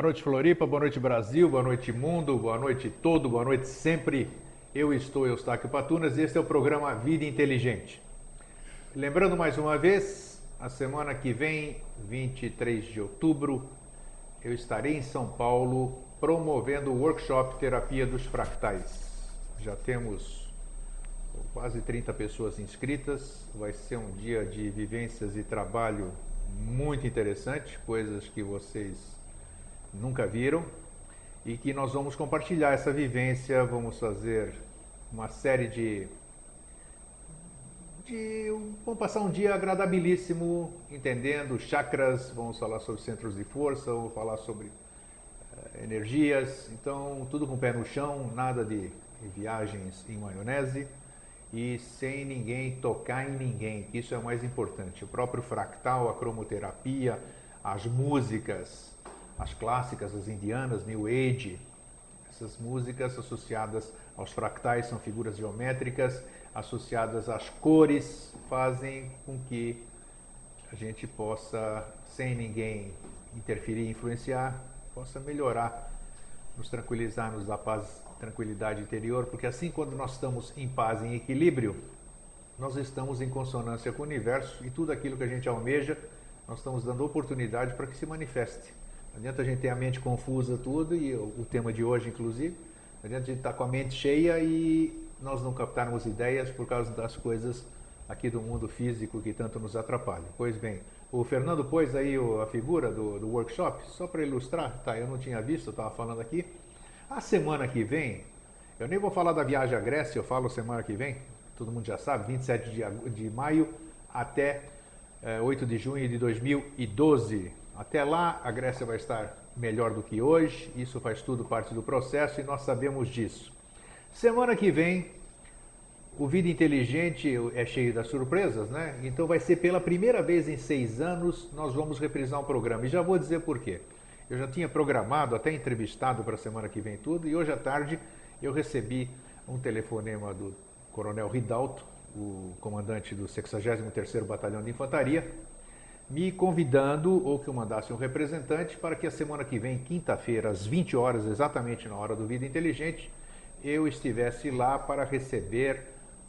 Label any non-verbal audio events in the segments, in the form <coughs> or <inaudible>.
Boa noite, Floripa, boa noite, Brasil, boa noite, mundo, boa noite, todo, boa noite, sempre. Eu estou Eustáquio Patunas e este é o programa Vida Inteligente. Lembrando mais uma vez, a semana que vem, 23 de outubro, eu estarei em São Paulo promovendo o workshop Terapia dos Fractais. Já temos quase 30 pessoas inscritas. Vai ser um dia de vivências e trabalho muito interessante, coisas que vocês nunca viram e que nós vamos compartilhar essa vivência, vamos fazer uma série de, de vamos passar um dia agradabilíssimo entendendo chakras, vamos falar sobre centros de força, vamos falar sobre uh, energias, então tudo com o pé no chão, nada de viagens em maionese e sem ninguém tocar em ninguém, isso é o mais importante. O próprio fractal, a cromoterapia, as músicas, as clássicas, as indianas, New Age, essas músicas associadas aos fractais são figuras geométricas, associadas às cores, fazem com que a gente possa, sem ninguém interferir e influenciar, possa melhorar, nos tranquilizar, nos dar paz, tranquilidade interior, porque assim quando nós estamos em paz, em equilíbrio, nós estamos em consonância com o universo e tudo aquilo que a gente almeja, nós estamos dando oportunidade para que se manifeste. Não adianta a gente ter a mente confusa tudo, e o, tema de hoje, inclusive, não adianta a gente estar tá com a mente cheia e nós não captarmos ideias por causa das coisas aqui do mundo físico que tanto nos atrapalham. Pois bem, o Fernando pôs aí a figura do, do workshop, só para ilustrar, tá? Eu não tinha visto, estava falando aqui. A semana que vem, eu nem vou falar da viagem à Grécia, eu falo semana que vem, todo mundo já sabe, 27 de, de maio até é, eh, 8 de junho de 2012. Até lá, a Grécia vai estar melhor do que hoje, isso faz tudo parte do processo e nós sabemos disso. Semana que vem, o Vida Inteligente é cheio das surpresas, né? Então vai ser pela primeira vez em seis anos nós vamos reprisar um programa. E já vou dizer por quê. Eu já tinha programado, até entrevistado para a semana que vem tudo, e hoje à tarde eu recebi um telefonema do Coronel Ridalto, o comandante do 63º Batalhão de Infantaria, me convidando ou que eu mandasse um representante para que a semana que vem, quinta-feira, às 20 horas, exatamente na hora do Vida Inteligente, eu estivesse lá para receber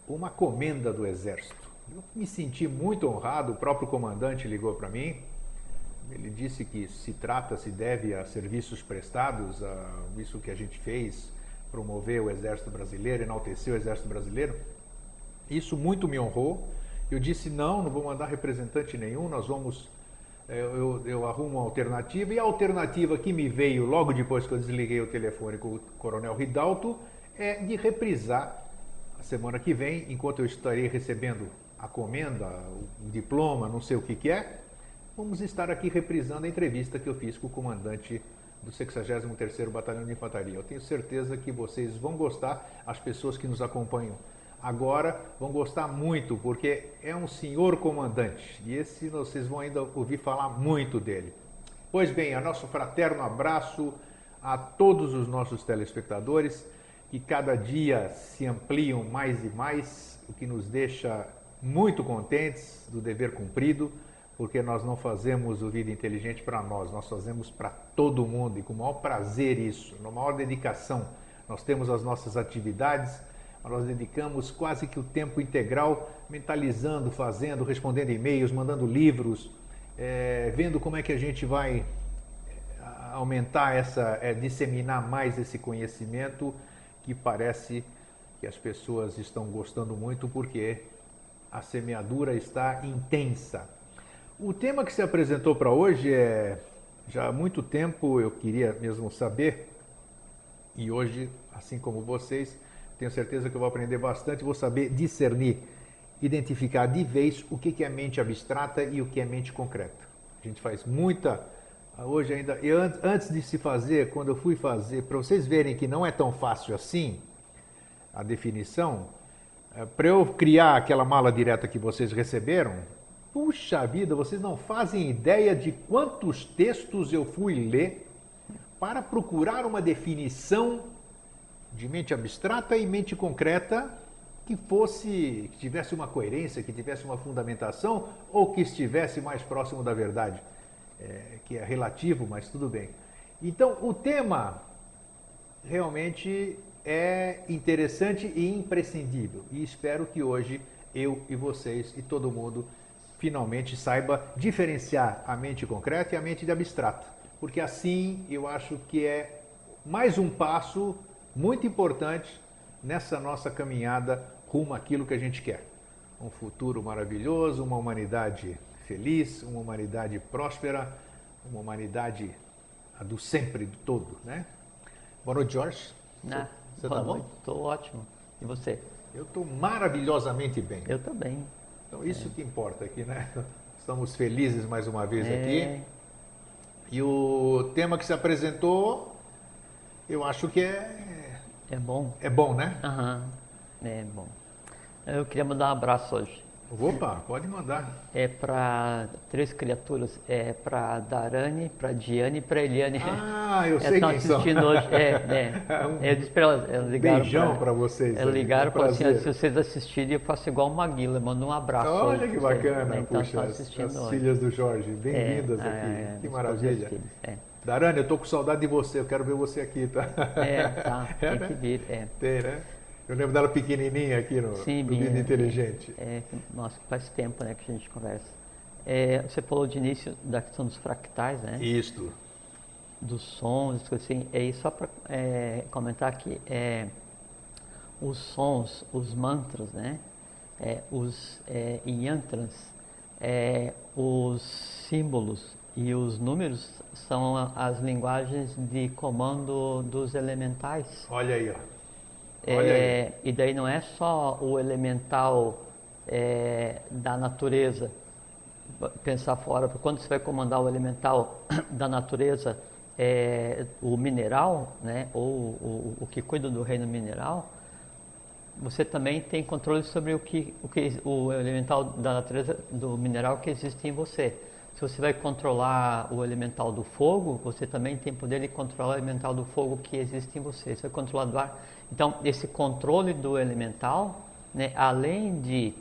uma comenda do Exército. Eu me senti muito honrado, o próprio comandante ligou para mim, ele disse que se trata, se deve a serviços prestados, a isso que a gente fez, promover o Exército Brasileiro, enaltecer o Exército Brasileiro. Isso muito me honrou eu disse, não, não vou mandar representante nenhum, nós vamos, é, eu, eu arrumo uma alternativa. E a alternativa que me veio logo depois que eu desliguei o telefone com o Coronel Ridalto é de reprisar a semana que vem, enquanto eu estarei recebendo a comenda, o diploma, não sei o que, que é, vamos estar aqui reprisando a entrevista que eu fiz com o comandante do 63º Batalhão de Infantaria. Eu tenho certeza que vocês vão gostar, as pessoas que nos acompanham agora vão gostar muito, porque é um senhor comandante. E esse vocês vão ainda ouvir falar muito dele. Pois bem, nosso fraterno abraço a todos os nossos telespectadores, que cada dia se ampliam mais e mais, o que nos deixa muito contentes do dever cumprido, porque nós não fazemos o Vida Inteligente para nós, nós fazemos para todo mundo e com o maior prazer isso, na maior dedicação. Nós temos as nossas atividades, nós dedicamos quase que o tempo integral mentalizando, fazendo, respondendo e-mails, mandando livros, é, vendo como é que a gente vai é, aumentar essa, é, disseminar mais esse conhecimento que parece que as pessoas estão gostando muito porque a semeadura está intensa. O tema que se apresentou para hoje é já há muito tempo eu queria mesmo saber e hoje, assim como vocês, tenho certeza que eu vou aprender bastante, vou saber discernir, identificar de vez o que é mente abstrata e o que é mente concreta. A gente faz muita. Hoje ainda, eu, antes de se fazer, quando eu fui fazer, para vocês verem que não é tão fácil assim a definição, é, para eu criar aquela mala direta que vocês receberam, puxa vida, vocês não fazem ideia de quantos textos eu fui ler para procurar uma definição de mente abstrata e mente concreta que fosse, que tivesse uma coerência, que tivesse uma fundamentação ou que estivesse mais próximo da verdade, é, que é relativo, mas tudo bem. Então, o tema realmente é interessante e imprescindível. E espero que hoje eu e vocês e todo mundo finalmente saiba diferenciar a mente concreta e a mente de abstrato. Porque assim eu acho que é mais um passo muito importante nessa nossa caminhada rumo àquilo que a gente quer. Um futuro maravilhoso, uma humanidade feliz, uma humanidade próspera, uma humanidade do sempre, do todo, né? Boa noite, Jorge. Ah, você tá bom? Estou ótimo. E você? Eu estou maravilhosamente bem. Eu também. Então isso é. que importa aqui, né? <laughs> Estamos felizes mais uma vez é. aqui. E o tema que se apresentou, eu acho que é. É bom. É bom, né? Aham. É bom. Eu queria mandar um abraço hoje. Opa, pode mandar. É para três criaturas, é para Darane, para Diane e para Eliane. Ah, eu sei quem assistindo são. hoje. É, <laughs> é. Um eu disse para elas, elas ligaram beijão para vocês. Elas ligaram e falaram assim, se vocês assistirem, eu faço igual uma Maguila, mando um abraço. Olha que bacana, né? então, puxa, as, as filhas do Jorge, bem-vindas é, aqui, é, que maravilha. É. Darane, eu tô com saudade de você, eu quero ver você aqui, tá? É, tá, <laughs> tem é, né? que vir, é. Tem, né? Eu lembro dela pequenininha aqui no, Sim, no Vida Inteligente. É, é, nossa, faz tempo né, que a gente conversa. É, você falou de início da questão dos fractais, né? Isto. Dos sons, assim. E só para é, comentar aqui, é, os sons, os mantras, né? É, os é, yantras, é, os símbolos e os números são as linguagens de comando dos elementais. Olha aí, ó. É, e daí não é só o elemental é, da natureza, pensar fora, porque quando você vai comandar o elemental <clears throat> da natureza, é, o mineral, né, ou o, o, que cuida do reino mineral, você também tem controle sobre o que, o que o elemental da natureza do mineral que existe em você. Se você vai controlar o elemental do fogo, você também tem poder de controlar o elemental do fogo que existe em você. Você vai controlar do ar. Então, esse controle do elemental, né, além de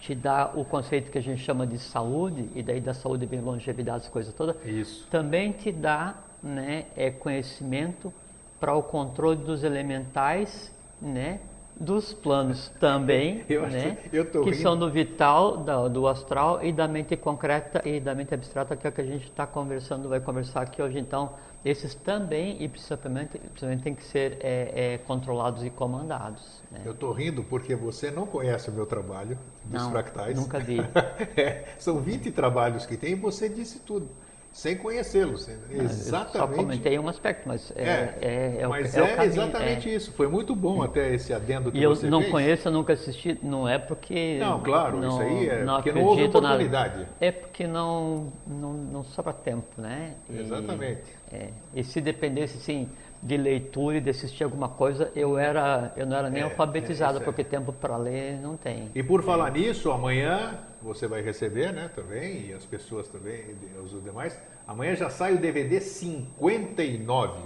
te dar o conceito que a gente chama de saúde, e daí da saúde vem longevidade, essa coisa toda, Isso. também te dá né, é, conhecimento para o controle dos elementais, né, dos planos também, <laughs> eu né, que rindo. são do vital, do, do, astral e da mente concreta e da mente abstrata, que é o que a gente está conversando, vai conversar aqui hoje. Então, esses também e principalmente, principalmente têm que ser é, é, controlados e comandados. Né? Eu estou rindo porque você não conhece o meu trabalho dos não, fractais. Nunca vi. <laughs> é, são 20 trabalhos que tem e você disse tudo sem conhecê-los. Exatamente. Eu só comentei um aspecto, mas é, é, é, é mas é, é exatamente é. isso. Foi muito bom até esse adendo que e você eu não fez. conheço, eu nunca assisti. Não é porque não, claro, não, isso aí é não porque não houve oportunidade. Nada. É porque não não, não sobra tempo, né? E, exatamente. É, e se dependesse assim de leitura e de assistir alguma coisa, eu era eu não era nem alfabetizado porque tempo para ler não tem. E por falar nisso, amanhã você vai receber, né, também e as pessoas também, os demais Amanhã já sai o DVD 59.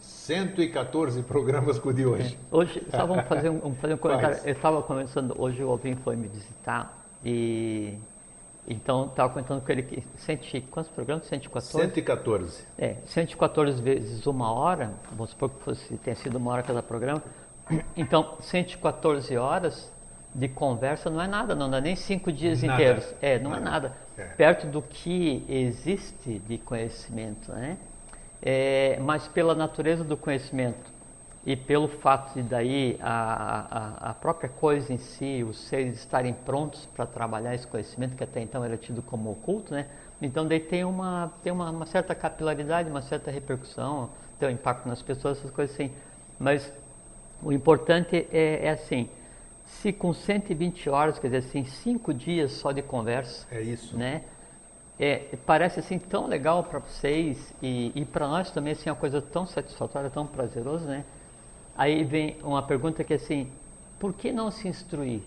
114 programas com o de hoje. É. Hoje, só vamos fazer um, vamos fazer um <laughs> comentário. Faz. Eu estava conversando, hoje o Alvin foi me visitar e então estava comentando com ele que quantos programas? 114? 114. É, 114 vezes uma hora, vamos supor que fosse, tenha sido uma hora cada programa. Então, 114 horas de conversa não é nada, não dá nem cinco dias nada, inteiros. É, não nada. é nada. É. Perto do que existe de conhecimento, né? É, mas pela natureza do conhecimento e pelo fato de daí a, a, a própria coisa em si, os seres estarem prontos para trabalhar esse conhecimento que até então era tido como oculto, né? Então daí tem uma tem uma, uma certa capilaridade, uma certa repercussão, tem um impacto nas pessoas, essas coisas assim. Mas o importante é, é assim, se com 120 horas, quer dizer assim, cinco dias só de conversa. É isso. Né? É, parece assim tão legal para vocês e, e para nós também assim uma coisa tão satisfatória, tão prazerosa, né? Aí vem uma pergunta que é assim, por que não se instruir?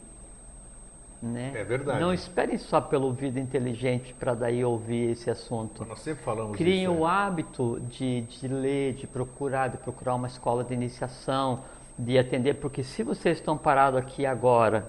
Né? É verdade. Não esperem só pelo ouvido inteligente para daí ouvir esse assunto. Nós sempre falamos Criem isso, o é. hábito de, de ler, de procurar, de procurar uma escola de iniciação, de atender, porque se vocês estão parados aqui agora,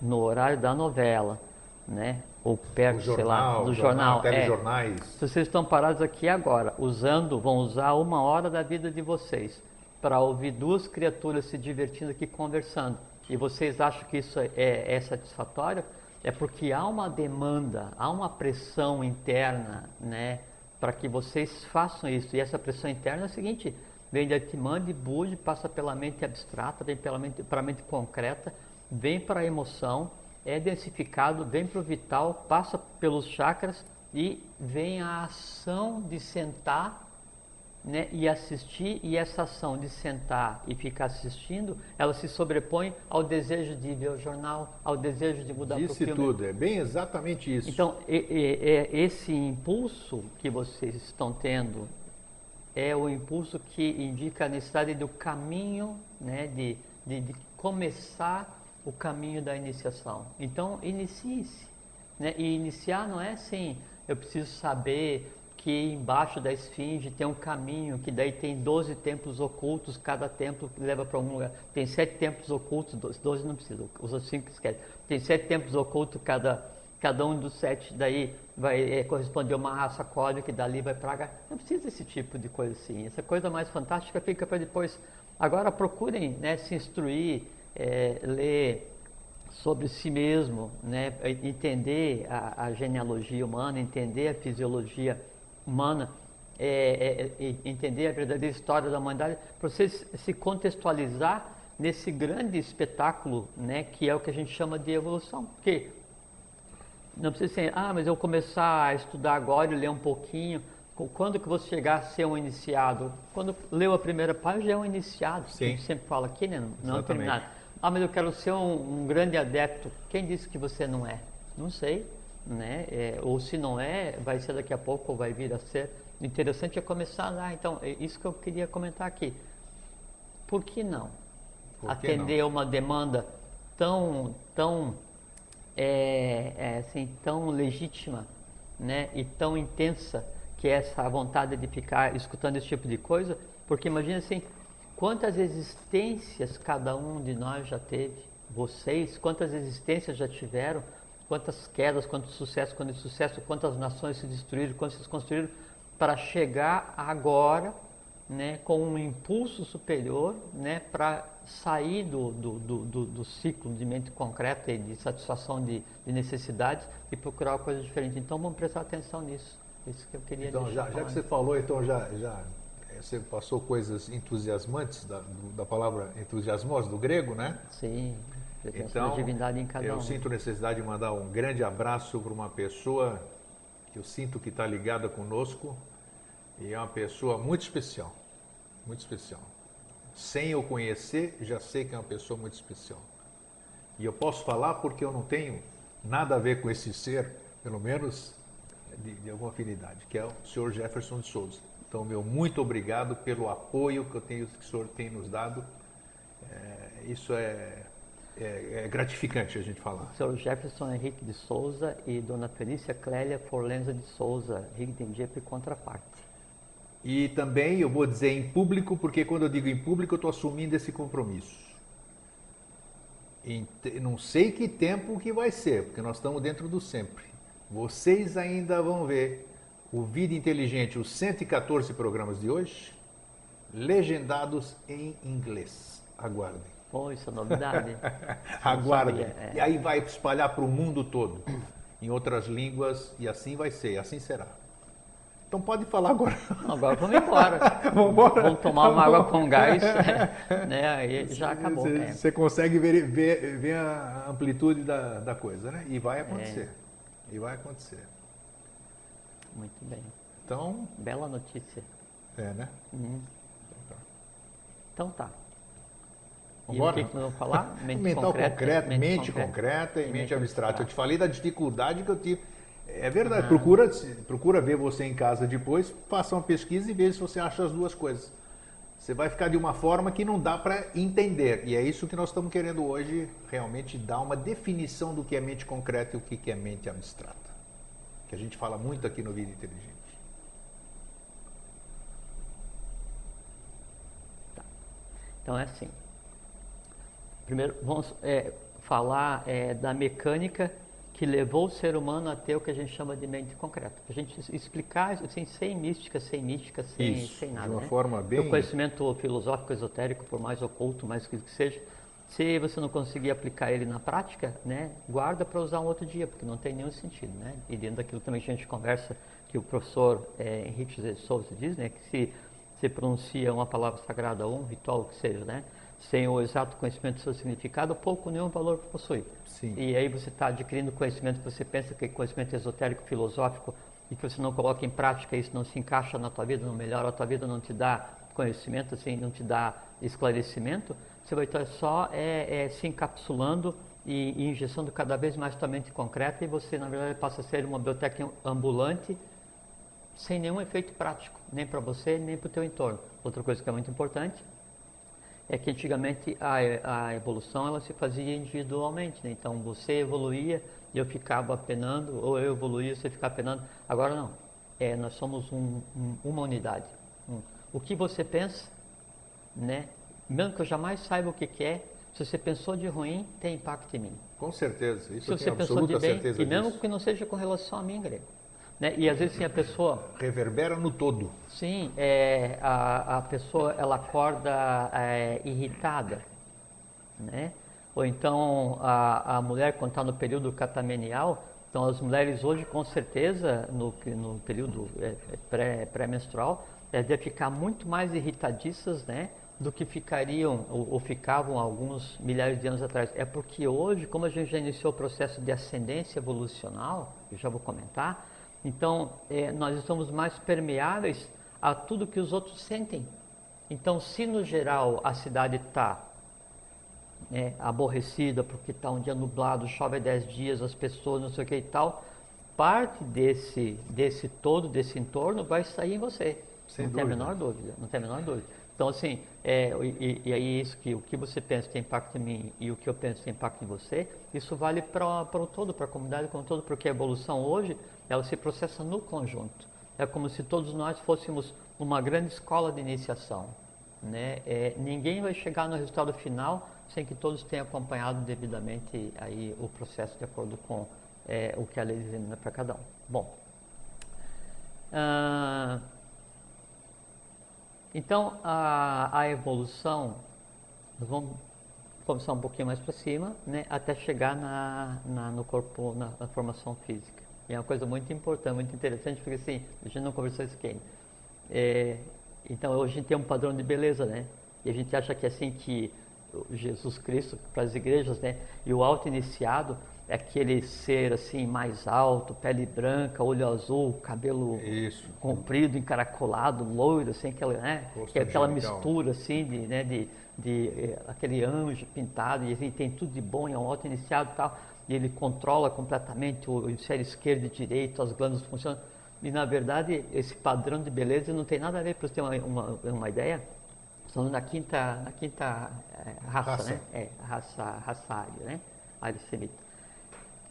no horário da novela, né, ou perto, jornal, sei lá, no jornal, jornal. telejornais. É, se vocês estão parados aqui agora, usando, vão usar uma hora da vida de vocês para ouvir duas criaturas se divertindo aqui conversando. E vocês acham que isso é, é satisfatório? É porque há uma demanda, há uma pressão interna, né, para que vocês façam isso. E essa pressão interna é a seguinte: vem da Timande, Budi, passa pela mente abstrata, vem pela mente, para a mente concreta, vem para a emoção, é densificado, vem para o vital, passa pelos chakras e vem a ação de sentar né, e assistir, e essa ação de sentar e ficar assistindo, ela se sobrepõe ao desejo de ver o jornal, ao desejo de mudar para o filme. tudo, é bem exatamente isso. Então, é, é, esse impulso que vocês estão tendo é o impulso que indica a necessidade do caminho, né, de, de, de começar o caminho da iniciação. Então, inicie-se. Né? E iniciar não é assim, eu preciso saber que embaixo da esfinge tem um caminho, que daí tem 12 templos ocultos, cada templo leva para algum lugar. Tem sete templos ocultos, 12 não precisa, os cinco esquece. Tem sete templos ocultos, cada, cada um dos sete daí vai é, corresponder a uma raça código, que dali vai para. Não precisa desse tipo de coisa assim. Essa coisa mais fantástica fica para depois. Agora procurem né, se instruir, é, ler sobre si mesmo, né, entender a, a genealogia humana, entender a fisiologia humana, é, é, é, entender a verdadeira história da humanidade, para você se contextualizar nesse grande espetáculo, né, que é o que a gente chama de evolução. Porque não precisa ser, ah, mas eu começar a estudar agora e ler um pouquinho. Quando que você chegar a ser um iniciado? Quando leu a primeira página, já é um iniciado. Sim. A gente sempre fala aqui, né? Não é terminado. Ah, mas eu quero ser um, um grande adepto. Quem disse que você não é? Não sei né? É, ou se não é, vai ser daqui a pouco ou vai vir a ser. O interessante é começar lá. Então, é isso que eu queria comentar aqui. Por que não? Por que Atender não? uma demanda tão, tão, é, é, assim, tão legítima, né? E tão intensa que é essa vontade de ficar escutando esse tipo de coisa. Porque imagina assim, quantas existências cada um de nós já teve? Vocês, quantas existências já tiveram? Quantas quedas, quantos sucessos, quanto sucesso, quantas nações se destruíram, quantas se construíram, para chegar agora né, com um impulso superior né, para sair do, do, do, do, ciclo de mente concreta e de satisfação de, de, necessidades e procurar uma coisa diferente. Então vamos prestar atenção nisso. Isso que eu queria então, já, já, que você falou, então já, já é, você passou coisas entusiasmantes da, da palavra entusiasmos do grego, né? Sim. Então, eu um. sinto necessidade de mandar um grande abraço para uma pessoa que eu sinto que está ligada conosco e é uma pessoa muito especial, muito especial. Sem eu conhecer, já sei que é uma pessoa muito especial. E eu posso falar porque eu não tenho nada a ver com esse ser, pelo menos de, de alguma afinidade, que é o senhor Jefferson de Souza. Então, meu muito obrigado pelo apoio que, eu tenho, que o senhor tem nos dado. É, isso é é, é, gratificante a gente falar. Sr. Jefferson Henrique de Souza e Dona Felícia Clélia Forlenza de Souza, Rigdendiep e contraparte. E também eu vou dizer em público, porque quando eu digo em público eu estou assumindo esse compromisso. Em, não sei que tempo que vai ser, porque nós estamos dentro do sempre. Vocês ainda vão ver o Vida Inteligente, os 114 programas de hoje, legendados em inglês. Aguardem. Pô, isso é novidade. <laughs> Aguarde. É. E aí vai espalhar para o mundo todo, em outras línguas, e assim vai ser, assim será. Então pode falar agora. Agora vamos embora. <laughs> vamos embora. Vamos tomar uma água com gás, <laughs> né? Aí já acabou. Você é. consegue ver, ver, ver, a amplitude da, da coisa, né? E vai acontecer. É. E vai acontecer. Muito bem. Então. Bela notícia. É, né? Uhum. Então tá. Vambora? E o que, que nós vamos falar? <laughs> Mente Mental concreta, concreto, mente, mente concreta, concreta, e mente, mente abstrata. Eu te falei da dificuldade que eu tive. É verdade, ah. procura, procura ver você em casa depois, faça uma pesquisa e veja se você acha as duas coisas. Você vai ficar de uma forma que não dá para entender. E é isso que nós estamos querendo hoje, realmente dar uma definição do que é mente concreta e o que é mente abstrata. Que a gente fala muito aqui no Vida Inteligente. Tá. Então é assim. Primeiro, vamos é, falar é, da mecânica que levou o ser humano a ter o que a gente chama de mente concreta. A gente explicar assim, sem mística, sem mística, sem, Isso, sem nada. De uma né? forma bem. O conhecimento filosófico, esotérico, por mais oculto, mais que seja, se você não conseguir aplicar ele na prática, né, guarda para usar um outro dia, porque não tem nenhum sentido. Né? E dentro daquilo também a gente conversa que o professor é, Henrique José de Souza diz, né, que se se pronuncia uma palavra sagrada ou um ritual que seja, né, sem o exato conhecimento do seu significado, pouco nenhum valor possui. Sim. E aí você está adquirindo conhecimento que você pensa que é conhecimento esotérico, filosófico, e que você não coloca em prática, isso não se encaixa na tua vida, não melhora a tua vida, não te dá conhecimento, assim, não te dá esclarecimento, você vai estar só é, é, se encapsulando e, e injeçando cada vez mais tua mente concreta e você, na verdade, passa a ser uma biblioteca ambulante sem nenhum efeito prático, nem para você, nem para o teu entorno. Outra coisa que é muito importante é que antigamente a, a evolução ela se fazia individualmente, né? então você evoluía e eu ficava penando, ou eu evoluía e você ficava penando. Agora não, é, nós somos um, um, uma unidade. Um, o que você pensa, né? mesmo que eu jamais saiba o que, que é, se você pensou de ruim, tem impacto em mim. Com certeza, isso se você pensou de bem, e mesmo disso. que não seja com relação a mim, grego. Né? E às vezes sim, a pessoa reverbera no todo. Sim, é, a, a pessoa ela acorda é, irritada, né? Ou então a, a mulher quando está no período catamenial, então as mulheres hoje com certeza no, no período é, pré, pré-menstrual é, deve ficar muito mais irritadiças, né? Do que ficariam ou, ou ficavam alguns milhares de anos atrás. É porque hoje, como a gente já iniciou o processo de ascendência evolucional, eu já vou comentar, então, é, nós estamos mais permeáveis a tudo que os outros sentem. Então, se no geral a cidade está né, aborrecida porque está um dia nublado, chove 10 dias, as pessoas não sei o que e tal, parte desse, desse todo, desse entorno vai sair em você. Sem não dúvida. tem a menor dúvida, não tem a menor dúvida. Então, assim, é, e, e aí isso que o que você pensa tem impacto em mim e o que eu penso tem impacto em você, isso vale para o todo, para a comunidade como um todo, porque a evolução hoje, ela se processa no conjunto. É como se todos nós fôssemos uma grande escola de iniciação. Né? É, ninguém vai chegar no resultado final sem que todos tenham acompanhado devidamente aí o processo de acordo com é, o que a lei determina para cada um. Bom, ah, então a, a evolução, vamos começar um pouquinho mais para cima, né, até chegar na, na no corpo, na, na, formação física. E é uma coisa muito importante, muito interessante, porque assim, a gente não conversou isso aqui. É, então hoje a gente tem um padrão de beleza, né? E a gente acha que assim que Jesus Cristo para as igrejas, né? E o alto iniciado é aquele ser assim mais alto, pele branca, olho azul, cabelo Isso. comprido, encaracolado, loiro, assim, aquela, né? Que é aquela mistura assim de, né? De, de, de aquele anjo pintado e assim, tem tudo de bom, é um alto iniciado e tal. E ele controla completamente o hemisfério esquerdo e direito, as glândulas funcionam. E na verdade esse padrão de beleza não tem nada a ver para você ter uma, uma, uma ideia. Estamos na quinta, na quinta é, raça, Raça. né? É, raça, raça ária, né? Ária semita.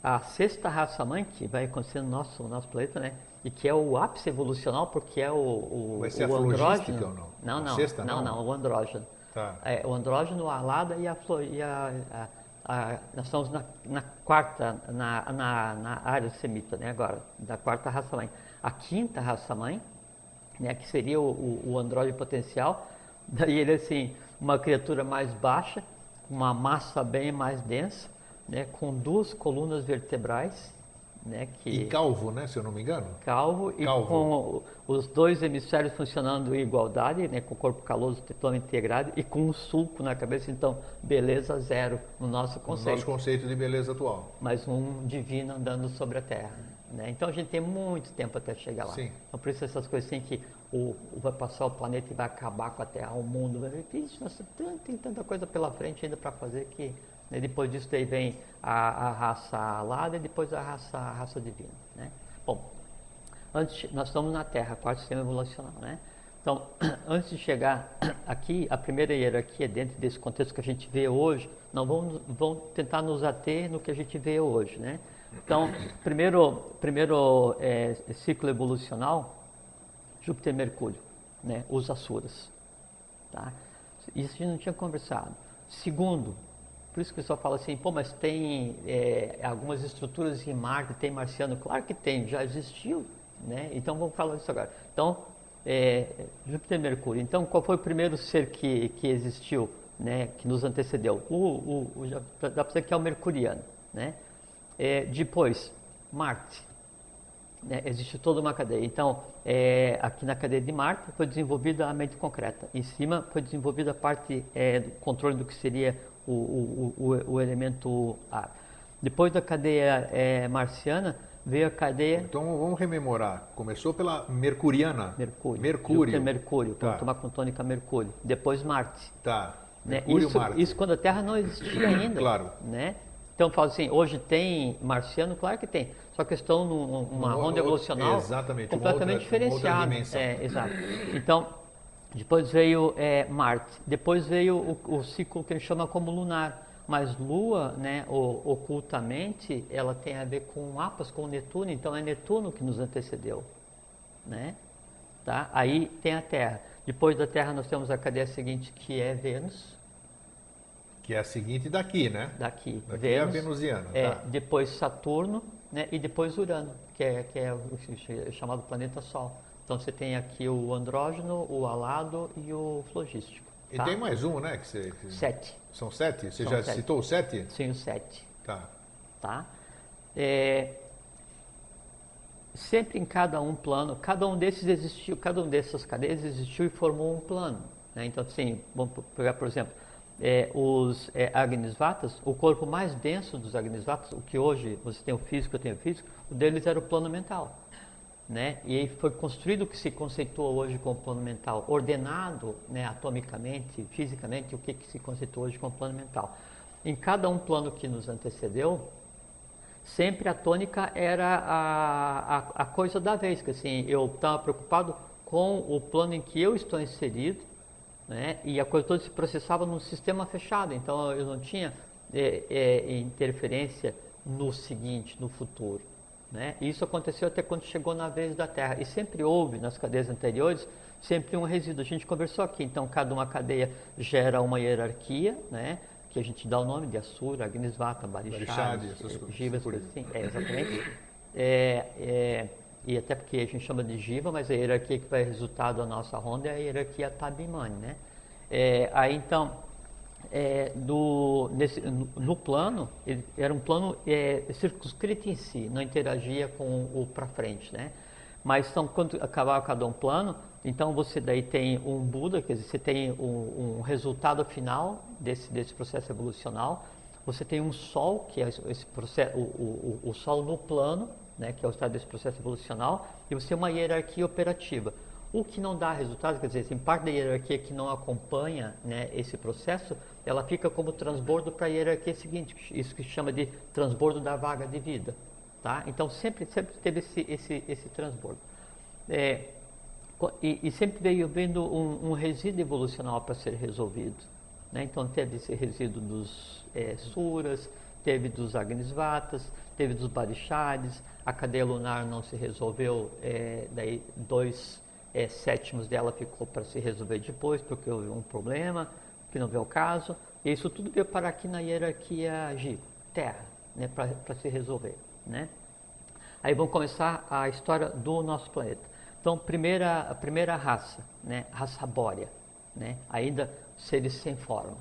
A sexta raça mãe que vai acontecer no nosso, no nosso planeta, né? E que é o ápice evolucional, porque é o, o, Vai ser o andrógeno. ou não? Não, não, sexta, não, não? não, o andrógeno. Tá. É, o andrógeno, a alada e a, flo- e a, a- nós estamos na, na quarta, na, na, na área semita, né, agora, da quarta raça mãe. A quinta raça mãe, né, que seria o, o, o potencial, daí ele assim, uma criatura mais baixa, uma massa bem mais densa, né, com duas colunas vertebrais, né, que E calvo, né? Se eu não me engano. calvo e Calvo. com o- os dois hemisférios funcionando em igualdade, né, com o corpo caloso totalmente integrado e com um sulco na cabeça, então beleza zero no nosso No conceito, nosso conceito de beleza atual. mas um divino andando sobre a terra. Né? Então a gente tem muito tempo até chegar lá. Sim. Então por isso essas coisas assim que o, vai passar o planeta e vai acabar com a Terra, o mundo, vai ver, "Ixi, nossa, tem, tem tanta coisa pela frente ainda para fazer que né, depois disso daí vem a, a raça alada e depois a raça, a raça divina. Né? Bom, antes, nós estamos na Terra, quarto sistema evolucional, né? Então, <clears throat> antes de chegar <clears throat> aqui, a primeira hierarquia dentro desse contexto que a gente vê hoje, nós vamos, vamos tentar nos ater no que a gente vê hoje, né? Então, <clears throat> primeiro, primeiro é, ciclo evolucional, Júpiter e Mercúrio, né? Os Asuras, tá? Isso a gente não tinha conversado. Segundo, Por isso que o pessoal fala assim, pô, mas tem é, algumas estruturas em Marte, tem marciano? Claro que tem, já existiu, né? Então vamos falar disso agora. Então, é, Júpiter e Mercúrio. Então, qual foi o primeiro ser que, que existiu, né, que nos antecedeu? O, o, o dá para dizer que é o mercuriano, né? É, depois, Marte. Né, existe toda uma cadeia. Então, é, aqui na cadeia de Marte foi desenvolvida a mente concreta. Em cima foi desenvolvida a parte é, do controle do que seria o, o, o, o elemento ar. Depois da cadeia é, marciana, veio a cadeia. Então vamos rememorar. Começou pela mercuriana. Mercúrio. Mercúrio. Júpiter, Mercúrio. Tá. tomar com tônica Mercúrio. Depois Marte. Tá. Né? Mercúrio, isso, Marte. isso quando a Terra não existia <coughs> ainda. claro. Né? Então falo assim, hoje tem marciano, claro que tem. Só que estão numa onda evolucional exatamente, completamente outra, diferenciada. É, exato. Então, depois veio é, Marte. Depois veio o, o ciclo que ele chama como lunar mas Lua, né, ocultamente, ela tem a ver com Apas, com Netuno, então é Netuno que nos antecedeu, né? Tá? Aí tem a Terra. Depois da Terra nós temos a cadeia seguinte que é Vênus. Que é a seguinte daqui, né? Daqui. Daqui Vênus, é a venusiana. É, tá. Depois Saturno, né? E depois Urano, que é, que é o chamado planeta Sol. Então você tem aqui o andrógeno, o alado e o flogístico. E tá? tem mais um, né? Que você, que... Sete. São sete? Você São já sete. citou o sete? Sim, o sete. Tá. Tá? É... Sempre em cada um plano, cada um desses existiu, cada um dessas cadeias existiu e formou um plano. Né? Então, assim, vamos pegar, por exemplo, é, os é, Agnisvatas, o corpo mais denso dos Agnisvatas, o que hoje você tem o físico, eu tenho o físico, o deles era o plano mental né? E foi construído o que se conceitua hoje como plano mental, ordenado, né, atomicamente, fisicamente, o que, que se conceitua hoje como plano mental. Em cada um plano que nos antecedeu, sempre a tônica era a, a, a coisa da vez, que assim, eu estava preocupado com o plano em que eu estou inserido, né? E a coisa toda se processava num sistema fechado, então eu não tinha é, é, interferência no seguinte, no futuro. Né? E isso aconteceu até quando chegou na vez da Terra. E sempre houve, nas cadeias anteriores, sempre um resíduo. A gente conversou aqui, então cada uma cadeia gera uma hierarquia, né? que a gente dá o nome de Asura, Agnisvata, Barishad, Jivas, assim. É, exatamente. É, é, e até porque a gente chama de Jiva, mas a hierarquia que vai resultar da nossa ronda é a hierarquia Tabimani. Né? É, aí então, é, do, nesse, no, no, plano, ele era um plano é, circunscrito em si, não interagia com o, o para frente, né? Mas então, quando acabava cada um plano, então você daí tem um Buda, quer dizer, você tem um, um resultado final desse, desse processo evolucional, você tem um Sol, que é esse processo, o, o, o Sol no plano, né, que é o estado desse processo evolucional, e você tem uma hierarquia operativa. O que não dá resultado, quer dizer, tem parte da hierarquia que não acompanha né, esse processo, ela fica como transbordo para a hierarquia seguinte, isso que chama de transbordo da vaga de vida. Tá? Então sempre, sempre teve esse, esse, esse transbordo. É, e, e, sempre veio vendo um, um resíduo evolucional para ser resolvido. Né? Então teve esse resíduo dos é, suras, teve dos agnisvatas, teve dos barixades, a cadeia lunar não se resolveu, é, daí dois é, sétimos dela ficou para se resolver depois, porque houve um problema, que não veio o caso. E isso tudo veio para aqui na hierarquia G, Terra, né, para se resolver. Né? Aí vamos começar a história do nosso planeta. Então, primeira, a primeira raça, né, raça bórea, né, ainda seres sem forma.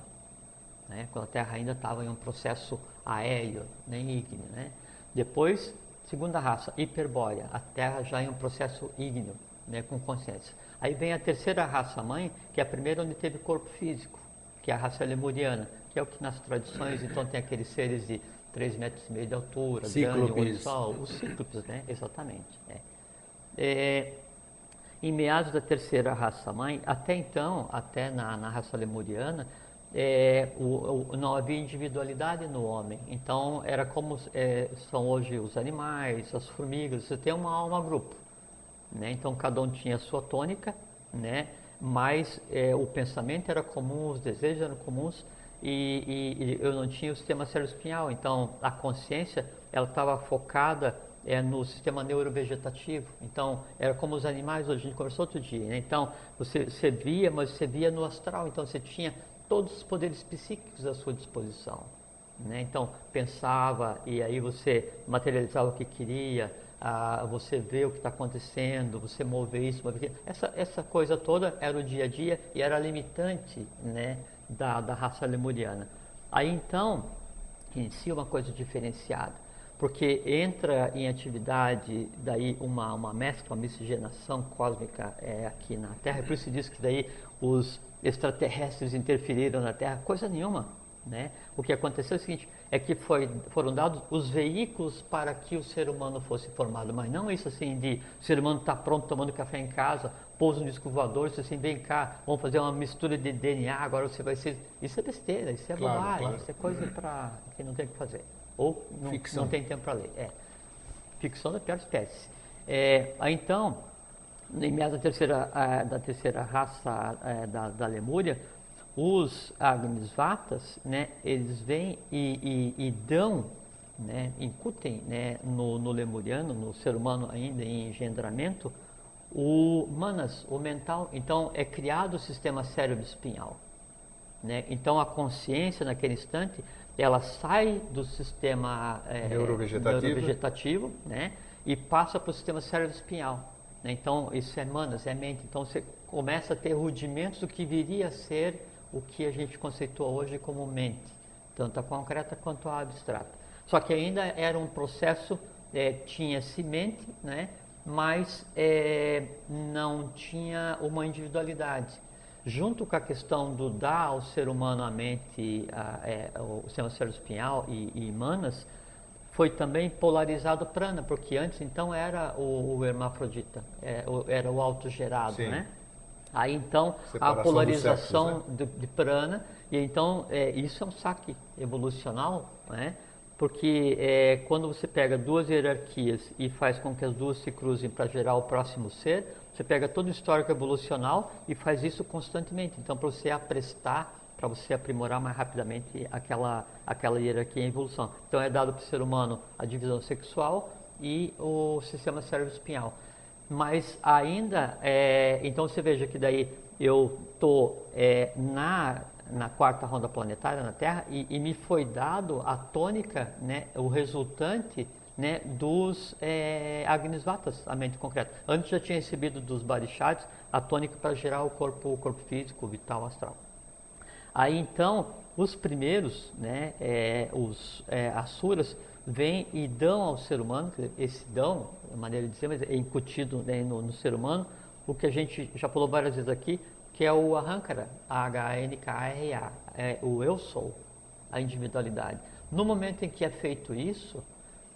Né, quando a Terra ainda estava em um processo aéreo, nem né, ígneo. Né? Depois, segunda raça, hiperbórea, a Terra já em um processo ígneo né, com consciência. Aí vem a terceira raça mãe, que é a primeira onde teve corpo físico, que é a raça lemuriana, que é o que nas tradições, então tem aqueles seres de 3 metros e meio de altura, cíclopes. grande, olho sol, os cíclopes, né? Exatamente. É. É, em meados da terceira raça mãe, até então, até na, na raça lemuriana, é, o, o, não havia individualidade no homem. Então, era como é, são hoje os animais, as formigas, você tem uma alma grupo. Né? Então cada um tinha a sua tônica, né? Mas é, o pensamento era comum, os desejos eram comuns e, e, e eu não tinha o sistema cerebroespinhal. Então a consciência ela estava focada é, no sistema neurovegetativo. Então era como os animais, hoje a gente conversou outro dia. Né? Então você, você via, mas você via no astral. Então você tinha todos os poderes psíquicos à sua disposição. Né? Então, pensava e aí você materializava o que queria, ah, você vê o que está acontecendo, você mover isso, mover aquilo. Essa, essa coisa toda era o dia a dia e era limitante né, da, da raça lemuriana. Aí então, inicia uma coisa diferenciada, porque entra em atividade daí uma, uma mescla, uma miscigenação cósmica é, aqui na Terra, por isso se diz que daí os extraterrestres interferiram na Terra, coisa nenhuma. Né? O que aconteceu é o seguinte, é que foi, foram dados os veículos para que o ser humano fosse formado, mas não isso assim de o ser humano está pronto tomando café em casa, pousa no disco voador, isso assim, vem cá, vamos fazer uma mistura de DNA, agora você vai ser... Isso é besteira, isso é claro, bobagem, claro. isso é coisa para quem não tem o que fazer. Ou não, não tem tempo para ler. É. Ficção da pior espécie. É, então, em meados da terceira, da terceira raça é, da, da Lemúria, os Agnisvatas, né, eles vêm e, e, e dão, né, incutem né, no, no, lemuriano, no ser humano ainda em engendramento, o manas, o mental. Então é criado o sistema cérebro-espinhal. Né? Então a consciência naquele instante ela sai do sistema é, neurovegetativo, neurovegetativo né? e passa para o sistema cérebro-espinhal. Né? Então isso é manas, é mente. Então você começa a ter rudimentos do que viria a ser o que a gente conceitua hoje como mente, tanto a concreta quanto a abstrata. Só que ainda era um processo, é, tinha semente, né, mas é, não tinha uma individualidade. Junto com a questão do dar ao ser humano a mente, a, é, o sistema cerebro-espinhal e, e manas, foi também polarizado prana, porque antes então era o, o hermafrodita, é, era o autogerado, né? Aí então Separação a polarização sexos, né? de, de, prana, e então é, isso é um saque evolucional, né? porque é, quando você pega duas hierarquias e faz com que as duas se cruzem para gerar o próximo ser, você pega todo o histórico evolucional e faz isso constantemente. Então, para você aprestar, para você aprimorar mais rapidamente aquela, aquela hierarquia em evolução. Então, é dado para o ser humano a divisão sexual e o sistema cérebro-espinhal mas ainda, é, então você veja que daí eu estou é, na, na quarta ronda planetária na Terra e, e, me foi dado a tônica, né, o resultante né, dos é, Agnisvatas, a mente concreta. Antes já tinha recebido dos Barishats a tônica para gerar o corpo, o corpo físico, vital, astral. Aí então, os primeiros, né, é, os é, Asuras, vêm e dão ao ser humano, esse dão, a maneira de dizer, mas é incutido né, no, no, ser humano, o que a gente já falou várias vezes aqui, que é o Ahankara, H-A-N-K-R-A, é o eu sou, a individualidade. No momento em que é feito isso,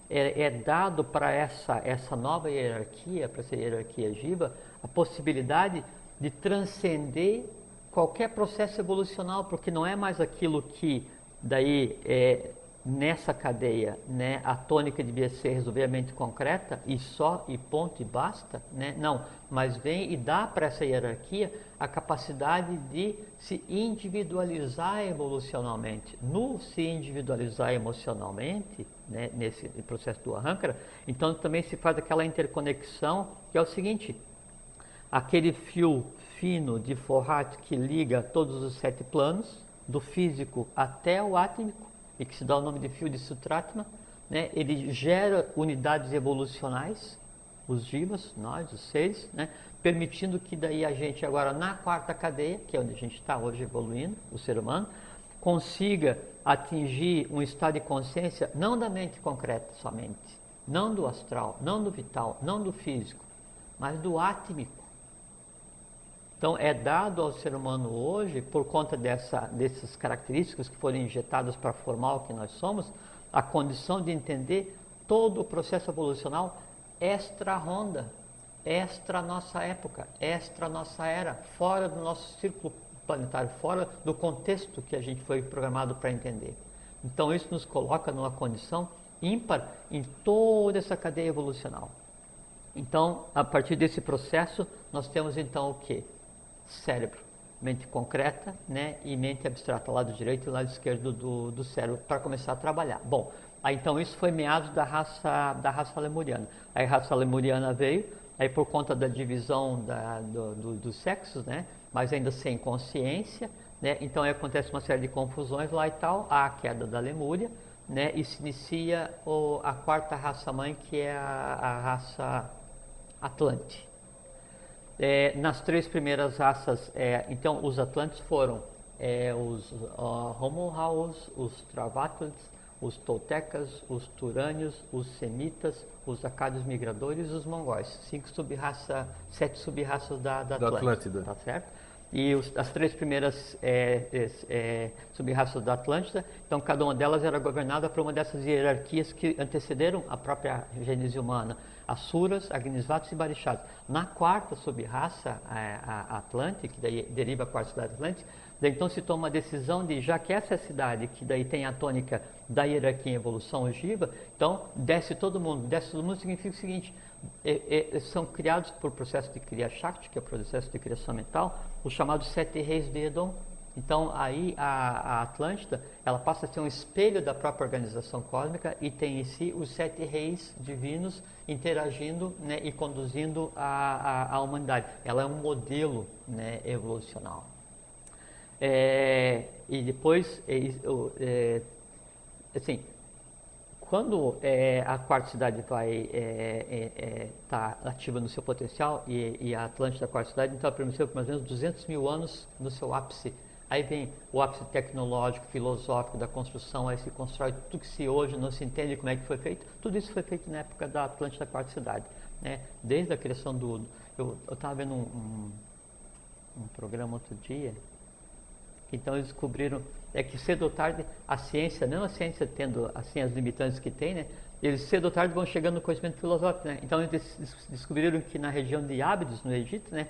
é, é dado para essa, essa nova hierarquia, para essa hierarquia jiva, a possibilidade de transcender qualquer processo evolucional, porque não é mais aquilo que daí é, nessa cadeia, né, a tônica devia ser resolver a mente concreta e só e ponto e basta, né? Não, mas vem e dá para essa hierarquia a capacidade de se individualizar emocionalmente. No se individualizar emocionalmente, né, nesse processo do arrancara, então também se faz aquela interconexão que é o seguinte: aquele fio fino de Forrat que liga todos os sete planos, do físico até o átmico e que se dá o nome de fio de Sutratma, né, ele gera unidades evolucionais, os jivas, nós, os seres, né, permitindo que daí a gente agora na quarta cadeia, que é onde a gente está hoje evoluindo, o ser humano, consiga atingir um estado de consciência não da mente concreta somente, não do astral, não do vital, não do físico, mas do átmico então, é dado ao ser humano hoje, por conta dessa, dessas características que foram injetadas para formar o que nós somos, a condição de entender todo o processo evolucional extra-ronda, extra nossa época, extra nossa era, fora do nosso círculo planetário, fora do contexto que a gente foi programado para entender. Então, isso nos coloca numa condição ímpar em toda essa cadeia evolucional. Então, a partir desse processo, nós temos então o que? Cérebro, mente concreta né, e mente abstrata, lado direito e lado esquerdo do, do cérebro, para começar a trabalhar. Bom, aí, então isso foi meados da raça, da raça lemuriana. Aí a raça lemuriana veio, aí por conta da divisão da, do, do, dos sexos, né, mas ainda sem consciência, Né? Então acontece uma série de confusões lá e tal, há a queda da Lemúria, né? e se inicia o, a quarta raça-mãe, que é a, a raça Atlante. É, nas três primeiras raças, é, então os Atlantes foram é, os uh, os Travatlids, os Toltecas, os Turânios, os Semitas, os Acádios Migradores e os Mongóis. Cinco subraças, sete subraças da, da, da Atlântida. Atlântida. Tá certo? E os, as três primeiras é, é, subraças da Atlântida, então cada uma delas era governada por uma dessas hierarquias que antecederam a própria gênese humana. Asuras, Agnisvatos e Barixados. Na quarta subraça, a, a Atlântica, que daí deriva a quarta cidade Atlântica, então se toma a decisão de, já que essa é a cidade que daí tem a tônica da hierarquia em evolução ogiva, então desce todo mundo. Desce todo mundo significa o seguinte, é, é, são criados por processo de Kriya Shakti, que é o processo de criação mental, os chamados sete reis de Edom. Então aí a, a Atlântida, ela passa a ser um espelho da própria organização cósmica e tem em si os sete reis divinos interagindo né, e conduzindo a, a, a, humanidade. Ela é um modelo né, evolucional. É, e depois, é, é, assim, quando é, a quarta cidade vai estar é, é, tá ativa no seu potencial e, e, a Atlântida, a quarta cidade, então ela permaneceu por mais ou menos 200 mil anos no seu ápice. Aí vem o ápice tecnológico, filosófico da construção, aí se constrói tudo que se hoje não se entende como é que foi feito. Tudo isso foi feito na época da Atlântida, quarta cidade. Né? Desde a criação do... Eu estava vendo um, um, um programa outro dia, então eles descobriram é que cedo ou tarde a ciência, não a ciência tendo assim as limitantes que tem, né? Eles cedo ou tarde vão chegando no conhecimento filosófico, né? Então eles descobriram que na região de Ábidos, no Egito, né,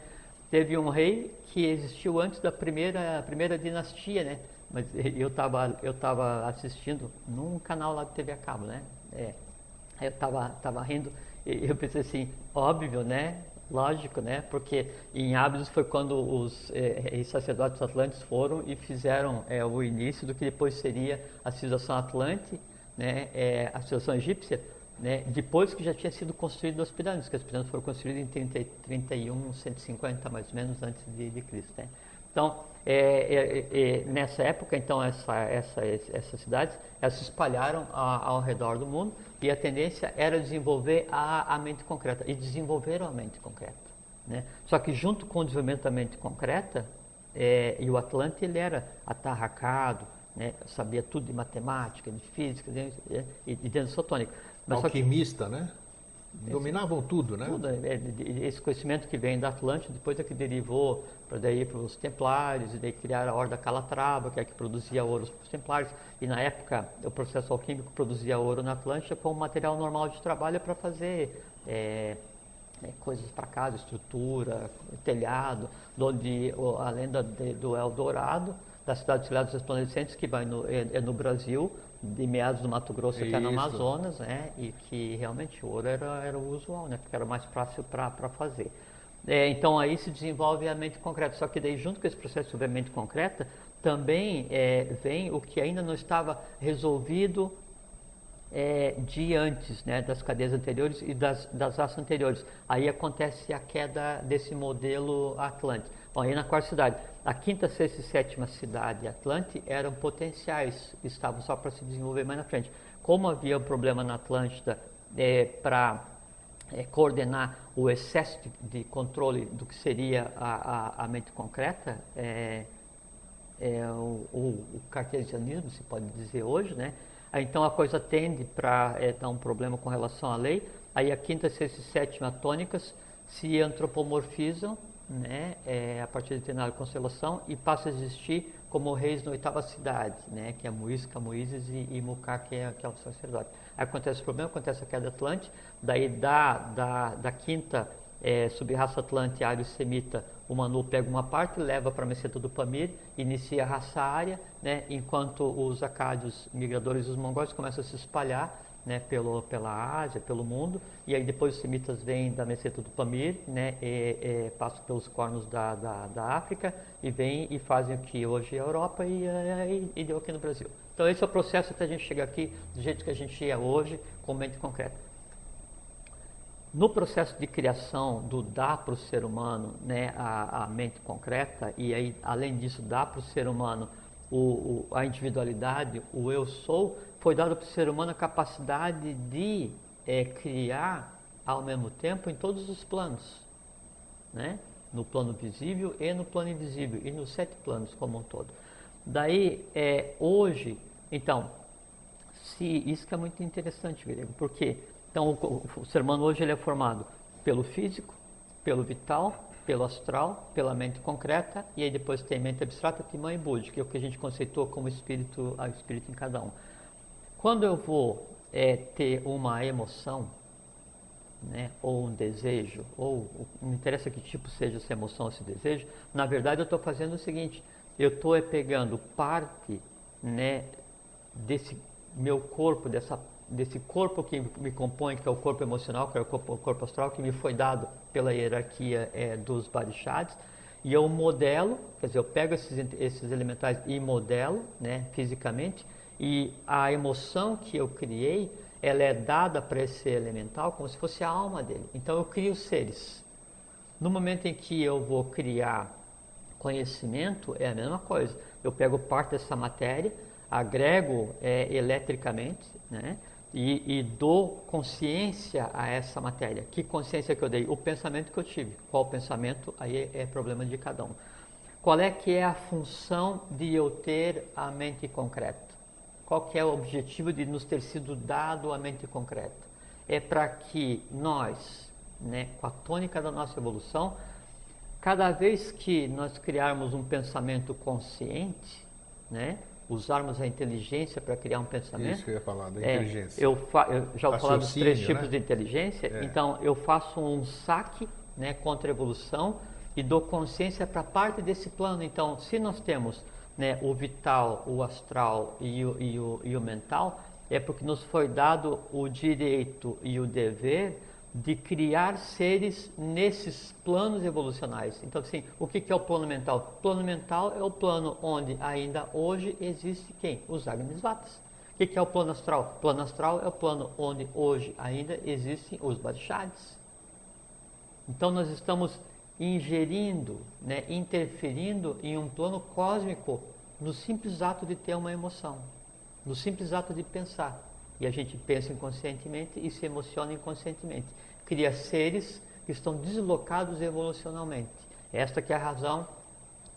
teve um rei que existiu antes da primeira primeira dinastia, né? Mas eu estava eu tava assistindo num canal lá de TV a cabo, né? É, eu estava tava rindo e eu pensei assim, óbvio, né? Lógico, né? Porque em Abidos foi quando os eh, sacerdotes atlantes foram e fizeram eh, o início do que depois seria a civilização atlante, né? Eh, a civilização egípcia, né? Depois que já tinha sido construído as pirâmides, que as pirâmides foram construídas em 30, 31, 150 mais ou menos antes de, de Cristo, né? Então, é, é, é, nessa época, então, essa, essa, essas cidades elas se espalharam ao, ao redor do mundo e a tendência era desenvolver a, a mente concreta e desenvolveram a mente concreta. Né? Só que junto com o desenvolvimento da mente concreta, é, e o Atlante ele era atarracado, né? sabia tudo de matemática, de física de, e de dentro sotônica. Mas Alquimista, que, né? Dominavam tudo, né? Tudo, é, é, esse conhecimento que vem da Atlântida, depois é que derivou para daí para os Templários, e daí criaram a Horda Calatrava, que é que produzia ouro para os Templários. E na época, o processo alquímico produzia ouro na Atlântida como material normal de trabalho para fazer é, é, coisas para casa, estrutura, telhado, onde a lenda de, do Eldorado, da cidade de dos Resplandecentes, que vai no, é, é no Brasil, de meados do Mato Grosso até no Amazonas, né? E que realmente o ouro era, era o usual, né? Porque era mais fácil para fazer. É, então aí se desenvolve a mente concreta. Só que daí junto com esse processo de mente concreta também é, vem o que ainda não estava resolvido é, de antes, né, das cadeias anteriores e das, das raças anteriores. Aí acontece a queda desse modelo Atlântico. Bom, aí na quarta cidade, a quinta, sexta e sétima cidade Atlante eram potenciais, estavam só para se desenvolver mais na frente. Como havia um problema na Atlântida é, para é, coordenar o excesso de, de, controle do que seria a, a, a mente concreta, é, é o, o, o, cartesianismo, se pode dizer hoje, né? Então a coisa tende para é, dar um problema com relação à lei. Aí a quinta, sexta e sétima tônicas se antropomorfizam né, é, a partir de determinada constelação e passa a existir como reis na oitava cidade, né, que é Muís, Camuízes e, e Mucá, que é, que é o sacerdote. Aí acontece o problema, acontece a queda Atlante, daí da, da, da quinta é, sub-raça Atlante, ário semita, o Manu pega uma parte, leva para a meseta do Pamir, inicia a raça área, né, enquanto os acádios migradores dos mongóis começam a se espalhar né, pelo, pela Ásia, pelo mundo, e aí depois os semitas vêm da meseta do Pamir, né, e, e, passam pelos cornos da, da, da, África e vêm e fazem o que hoje é a Europa e, e, e deu aqui no Brasil. Então esse é o processo até a gente chegar aqui do jeito que a gente é hoje, com mente concreta. no processo de criação do dar para o ser humano né, a, a, mente concreta, e aí, além disso, dar para o ser humano o, o, a individualidade, o eu sou, foi dado para o ser humano a capacidade de é, criar ao mesmo tempo em todos os planos, né? no plano visível e no plano invisível, e nos sete planos como um todo. Daí, é, hoje, então, se isso que é muito interessante, Grego, porque então, o, o ser humano hoje ele é formado pelo físico, pelo vital, pelo astral, pela mente concreta e aí depois tem mente abstrata, timã e budi, que é o que a gente conceitou como espírito, a espírito em cada um. Quando eu vou é, ter uma emoção, né, ou um desejo, ou não interessa que tipo seja essa emoção, esse desejo, na verdade eu estou fazendo o seguinte, eu estou é pegando parte né, desse meu corpo, dessa desse corpo que me compõe, que é o corpo emocional, que é o corpo, o corpo astral, que me foi dado pela hierarquia é, dos Barishads, e eu modelo, quer dizer, eu pego esses, esses elementais e modelo né, fisicamente, e a emoção que eu criei, ela é dada para esse elemental como se fosse a alma dele. Então eu crio seres. No momento em que eu vou criar conhecimento, é a mesma coisa. Eu pego parte dessa matéria, agrego é, eletricamente, né? e, e dou consciência a essa matéria. Que consciência que eu dei? O pensamento que eu tive. Qual pensamento? Aí é, é problema de cada um. Qual é que é a função de eu ter a mente concreta? Qual que é o objetivo de nos ter sido dado a mente concreta? É para que nós, né, com a tônica da nossa evolução, cada vez que nós criarmos um pensamento consciente, né, usarmos a inteligência para criar um pensamento. Isso que eu ia falar, da é, inteligência. Eu, eu, já vou falar dos três tipos né? de inteligência. É. Então, eu faço um saque né, contra a evolução e dou consciência para parte desse plano. Então, se nós temos né, o vital, o astral e o, e, o, e o mental, é porque nos foi dado o direito e o dever de criar seres nesses planos evolucionais. Então, assim, o que é o plano mental? O plano mental é o plano onde ainda hoje existe quem? Os Agnisvatas. O que é o plano astral? O plano astral é o plano onde hoje ainda existem os Badishads. Então, nós estamos ingerindo, né, interferindo em um plano cósmico no simples ato de ter uma emoção, no simples ato de pensar e a gente pensa inconscientemente e se emociona inconscientemente. Cria seres que estão deslocados evolucionalmente. Esta que é a razão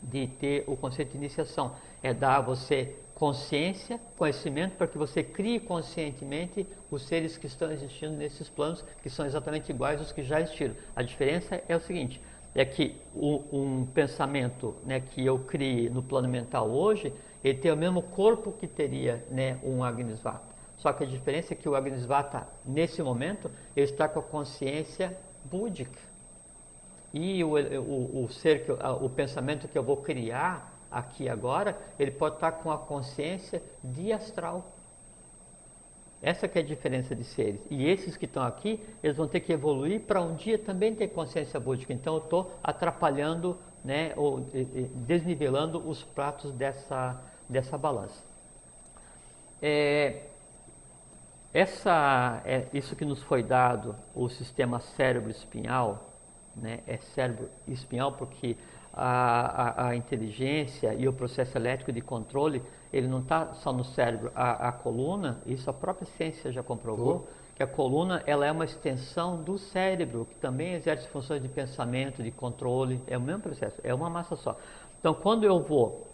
de ter o conceito de iniciação. É dar a você consciência, conhecimento, para que você crie conscientemente os seres que estão existindo nesses planos, que são exatamente iguais aos que já existiram. A diferença é o seguinte, é que um pensamento né, que eu crie no plano mental hoje, ele tem o mesmo corpo que teria né, um Agnisvata. Só que a diferença é que o Agnisvata, nesse momento, ele está com a consciência búdica. E o, o, o ser, que, o pensamento que eu vou criar aqui agora, ele pode estar com a consciência diastral. Essa que é a diferença de seres. E esses que estão aqui, eles vão ter que evoluir para um dia também ter consciência búdica. Então eu estou atrapalhando, né, ou desnivelando os pratos dessa, dessa balança. É, essa, é, isso que nos foi dado, o sistema cérebro-espinhal, né, é cérebro-espinhal porque a, a, a, inteligência e o processo elétrico de controle, ele não está só no cérebro. A, a, coluna, isso a própria ciência já comprovou, que a coluna ela é uma extensão do cérebro, que também exerce funções de pensamento, de controle, é o mesmo processo, é uma massa só. Então, quando eu vou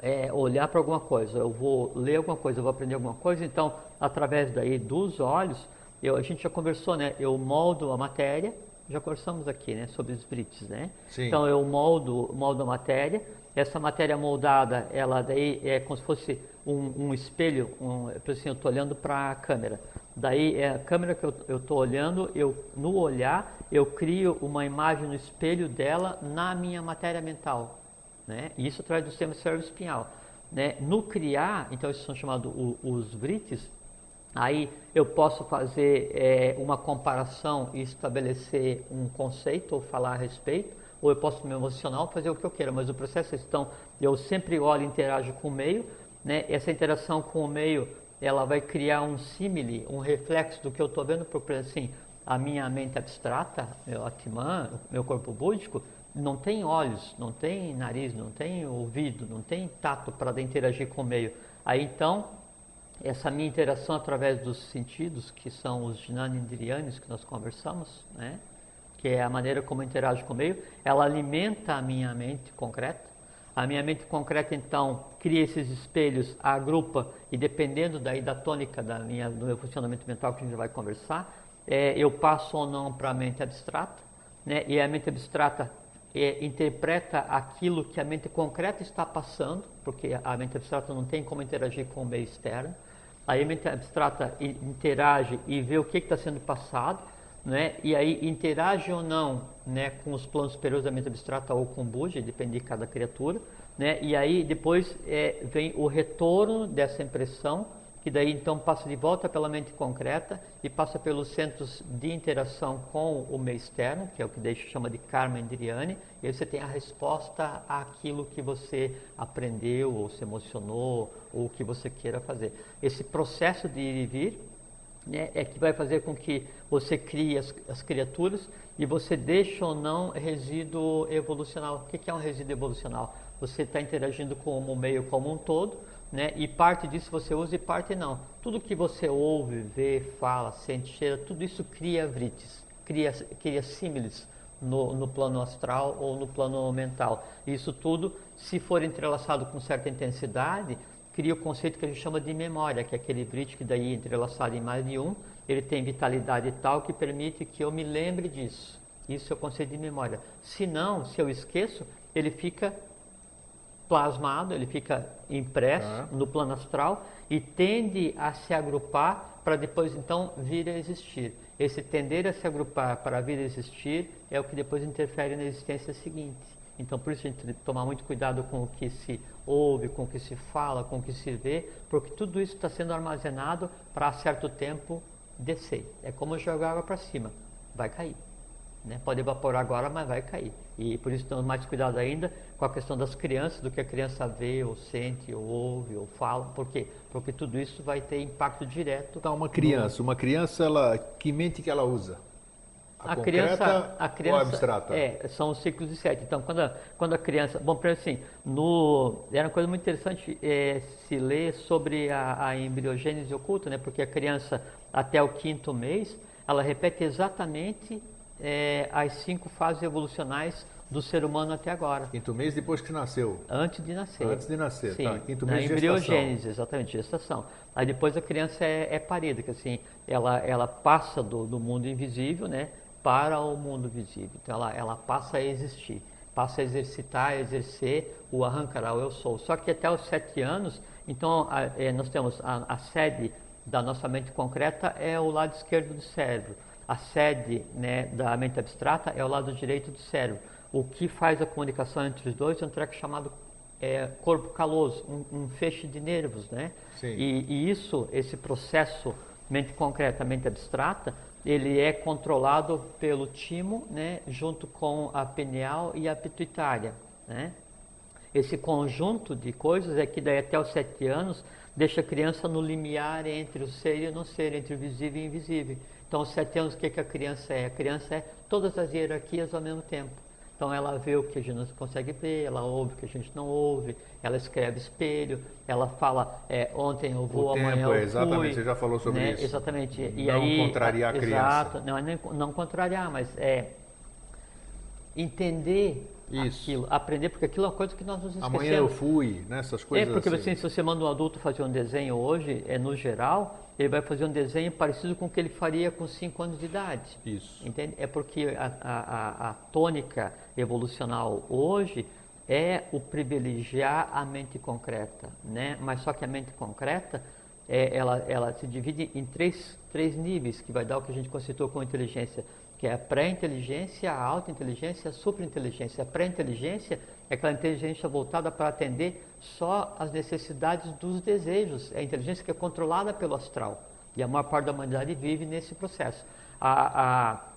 é, olhar para alguma coisa, eu vou ler alguma coisa, eu vou aprender alguma coisa, então, através daí dos olhos, eu, a gente já conversou, né? Eu moldo a matéria, já conversamos aqui, né? Sobre os brites, né? Sim. Então, eu moldo, moldo a matéria, essa matéria moldada, ela daí é como se fosse um, um espelho, um, assim, eu estou olhando para a câmera. Daí, é a câmera que eu estou olhando, eu, no olhar, eu crio uma imagem no espelho dela na minha matéria mental. Né? E isso através do sistema cérebro-espinhal. Né? No criar, então esses são chamados os vrites, aí eu posso fazer é, uma comparação e estabelecer um conceito ou falar a respeito, ou eu posso me emocionar fazer o que eu queira, mas o processo é então, eu sempre olho e interajo com o meio, né? essa interação com o meio, ela vai criar um símile, um reflexo do que eu estou vendo, por exemplo assim, a minha mente abstrata, meu Atman, meu corpo búdico, não tem olhos, não tem nariz, não tem ouvido, não tem tato para interagir com o meio. Aí então, essa minha interação através dos sentidos, que são os Jnanindriyanis que nós conversamos, né? que é a maneira como eu interajo com o meio, ela alimenta a minha mente concreta. A minha mente concreta, então, cria esses espelhos, agrupa, e dependendo daí da tônica da minha, do meu funcionamento mental que a gente vai conversar, é, eu passo ou não para a mente abstrata, né? e a mente abstrata é, interpreta aquilo que a mente concreta está passando, porque a mente abstrata não tem como interagir com o meio externo. Aí a mente abstrata interage e vê o que está sendo passado, né? e aí interage ou não né, com os planos superiores da mente abstrata ou com o Buja, depende de cada criatura. Né? E aí depois é, vem o retorno dessa impressão que daí então passa de volta pela mente concreta e passa pelos centros de interação com o meio externo, que é o que deixa chama de karma indriani, e aí você tem a resposta àquilo que você aprendeu, ou se emocionou, ou o que você queira fazer. Esse processo de ir e vir né, é que vai fazer com que você crie as, as criaturas e você deixa ou não resíduo evolucional. O que é um resíduo evolucional? Você está interagindo com o meio como um todo, né? E parte disso você usa e parte não. Tudo que você ouve, vê, fala, sente, cheira, tudo isso cria vrites, cria, cria símiles no, no, plano astral ou no plano mental. Isso tudo, se for entrelaçado com certa intensidade, cria o conceito que a gente chama de memória, que é aquele vrit que daí é entrelaçado em mais de um, ele tem vitalidade tal que permite que eu me lembre disso. Isso é o conceito de memória. Se não, se eu esqueço, ele fica plasmado, ele fica impresso ah. no plano astral e tende a se agrupar para depois então vir a existir. Esse tender a se agrupar para vir a existir é o que depois interfere na existência seguinte. Então, por isso a gente tem que tomar muito cuidado com o que se ouve, com o que se fala, com o que se vê, porque tudo isso está sendo armazenado para a certo tempo descer. É como jogar água para cima, vai cair. Né? Pode evaporar agora, mas vai cair. E por isso temos mais cuidado ainda com a questão das crianças, do que a criança vê, ou sente, ou ouve, ou fala. Por quê? Porque tudo isso vai ter impacto direto. Então, uma criança, no... uma criança, ela, que mente que ela usa? A, a criança, a criança, ou abstrata? É, são os ciclos de sete. Então, quando a, quando a criança, bom, para assim, no, era uma coisa muito interessante é, se ler sobre a, a embriogênese oculta, né? Porque a criança até o quinto mês, ela repete exatamente é, as cinco fases evolucionais do ser humano até agora. Quinto mês depois que nasceu? Antes de nascer. Antes de nascer, Sim, tá. Quinto mês de embriogênese, exatamente, gestação. Aí depois a criança é, é parida, que assim, ela, ela passa do, do mundo invisível, né, para o mundo visível. Então ela, ela passa a existir, passa a exercitar, a exercer o arrancar o eu sou. Só que até os sete anos, então a, é, nós temos a, a sede da nossa mente concreta é o lado esquerdo do cérebro a sede né, da mente abstrata é o lado direito do cérebro. O que faz a comunicação entre os dois é um treco chamado é, corpo caloso, um, um, feixe de nervos, né? E, e, isso, esse processo mente concreta, mente abstrata, ele é controlado pelo timo, né, junto com a pineal e a pituitária, né? Esse conjunto de coisas é que daí até os sete anos deixa a criança no limiar entre o ser e o não ser, entre o visível e o invisível. Então, aos sete anos, o que, que a criança é? A criança é todas as hierarquias ao mesmo tempo. Então, ela vê o que a gente não consegue ver, ela ouve o que a gente não ouve, ela escreve espelho, ela fala, é, ontem eu vou, o amanhã tempo, eu é, Exatamente, você já falou sobre né? isso. Exatamente. E não aí, contrariar a, a criança. Exato, não, não contrariar, mas é entender isso. aquilo, aprender, porque aquilo é uma coisa que nós nos esquecemos. Amanhã eu fui, né? Essas coisas É, porque assim. assim, se você manda um adulto fazer um desenho hoje, é no geral, ele vai fazer um desenho parecido com o que ele faria com 5 anos de idade. Isso. Entende? É porque a, a, a, tônica evolucional hoje é o privilegiar a mente concreta, né? Mas só que a mente concreta, é, ela, ela se divide em três, três níveis, que vai dar o que a gente conceituou como inteligência que é a pré-inteligência, a alta inteligência, a superinteligência. A pré-inteligência é aquela inteligência voltada para atender só as necessidades dos desejos. É a inteligência que é controlada pelo astral. E a maior parte da humanidade vive nesse processo. A, A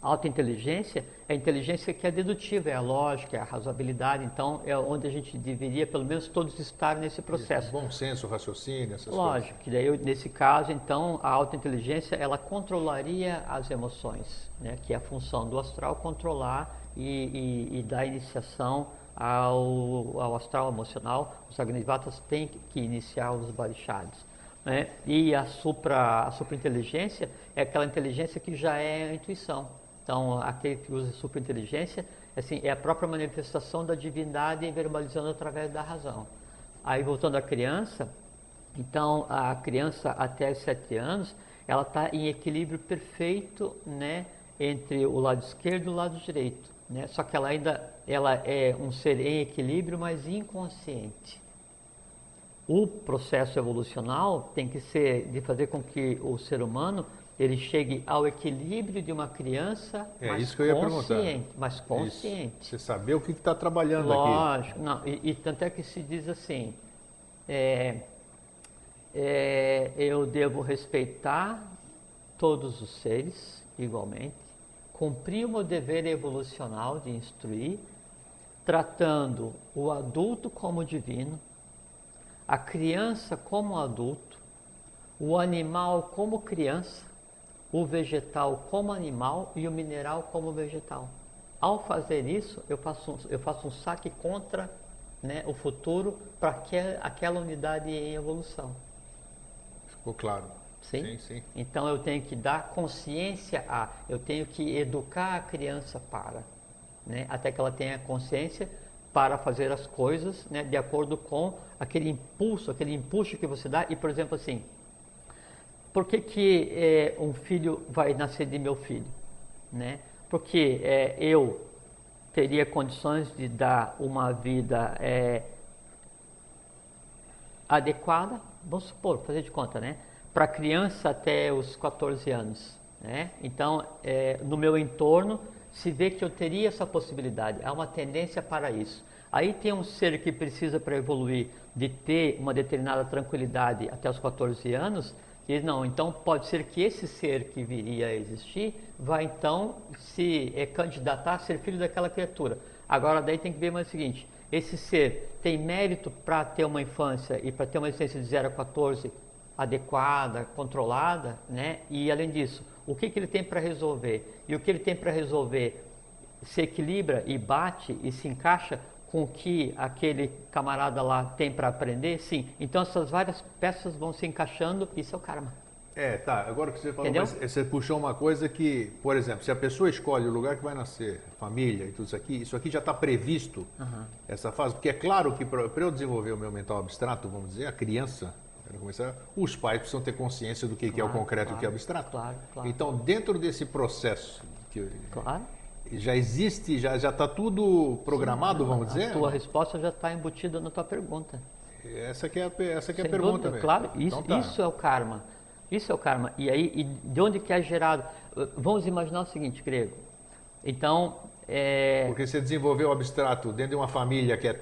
alta inteligência é a inteligência que é dedutiva, é a lógica, é a razoabilidade. Então, é onde a gente deveria, pelo menos, todos estar nesse processo. Isso, bom senso, raciocínio, essas Lógico, coisas. que daí, nesse caso, então, a alta inteligência, ela controlaria as emoções, né? que é a função do astral controlar e, e, e dar iniciação ao, ao astral emocional. Os Agnivatas têm que iniciar os Barishads. Né? E a, supra, a superinteligência é aquela inteligência que já é a intuição. Então, aquele que usa superinteligência assim, é a própria manifestação da divindade verbalizando através da razão. Aí, voltando à criança, então, a criança até os sete anos, ela está em equilíbrio perfeito né, entre o lado esquerdo e o lado direito. Né? Só que ela ainda ela é um ser em equilíbrio, mas inconsciente. O processo evolucional tem que ser de fazer com que o ser humano ele chegue ao equilíbrio de uma criança é, mais isso que eu ia consciente, mais consciente. Isso. Você saber o que está trabalhando Lógico, aqui. Não, e, e, tanto é que se diz assim, é, é, eu devo respeitar todos os seres igualmente, cumprir o meu dever evolucional de instruir, tratando o adulto como divino, a criança como adulto, o animal como criança, o vegetal como animal e o mineral como vegetal. Ao fazer isso, eu faço um, eu faço um saque contra né, o futuro para aquela unidade em evolução. Ficou claro. Sim? sim, sim. Então eu tenho que dar consciência a, eu tenho que educar a criança para, né, até que ela tenha consciência para fazer as coisas né, de acordo com aquele impulso, aquele impulso que você dá. E, por exemplo, assim, por que, que é, um filho vai nascer de meu filho? Né? Porque é, eu teria condições de dar uma vida é, adequada, vamos supor, fazer de conta, né? Para criança até os 14 anos. Né? Então, no meu entorno, se vê que eu teria essa possibilidade, há uma tendência para isso. Aí tem um ser que precisa para evoluir de ter uma determinada tranquilidade até os 14 anos, e não, então pode ser que esse ser que viria a existir vai então se é, candidatar a ser filho daquela criatura. Agora daí tem que ver mais o seguinte, esse ser tem mérito para ter uma infância e para ter uma existência de 0 a 14 adequada, controlada, né? E além disso, o que, que ele tem para resolver? E o que ele tem para resolver se equilibra e bate e se encaixa com o que aquele camarada lá tem para aprender, sim. Então essas várias peças vão se encaixando, isso é o karma. É, tá. Agora que você falou, você puxou uma coisa que, por exemplo, se a pessoa escolhe o lugar que vai nascer, família e tudo isso aqui, isso aqui já está previsto, uhum. essa fase. Porque é claro que para eu desenvolver o meu mental abstrato, vamos dizer, a criança, começar, os pais precisam ter consciência do que, claro, que é o concreto claro, e o que é o abstrato. Claro, claro. Então, dentro desse processo que claro já existe, já já está tudo programado, vamos a dizer? A tua resposta já está embutida na tua pergunta. Essa que é a, essa que é a pergunta, dúvida, Claro, isso, então tá. isso é o karma. Isso é o karma. E aí, e de onde que é gerado? Vamos imaginar o seguinte, grego. Então, é... Porque você desenvolveu o abstrato dentro de uma família que é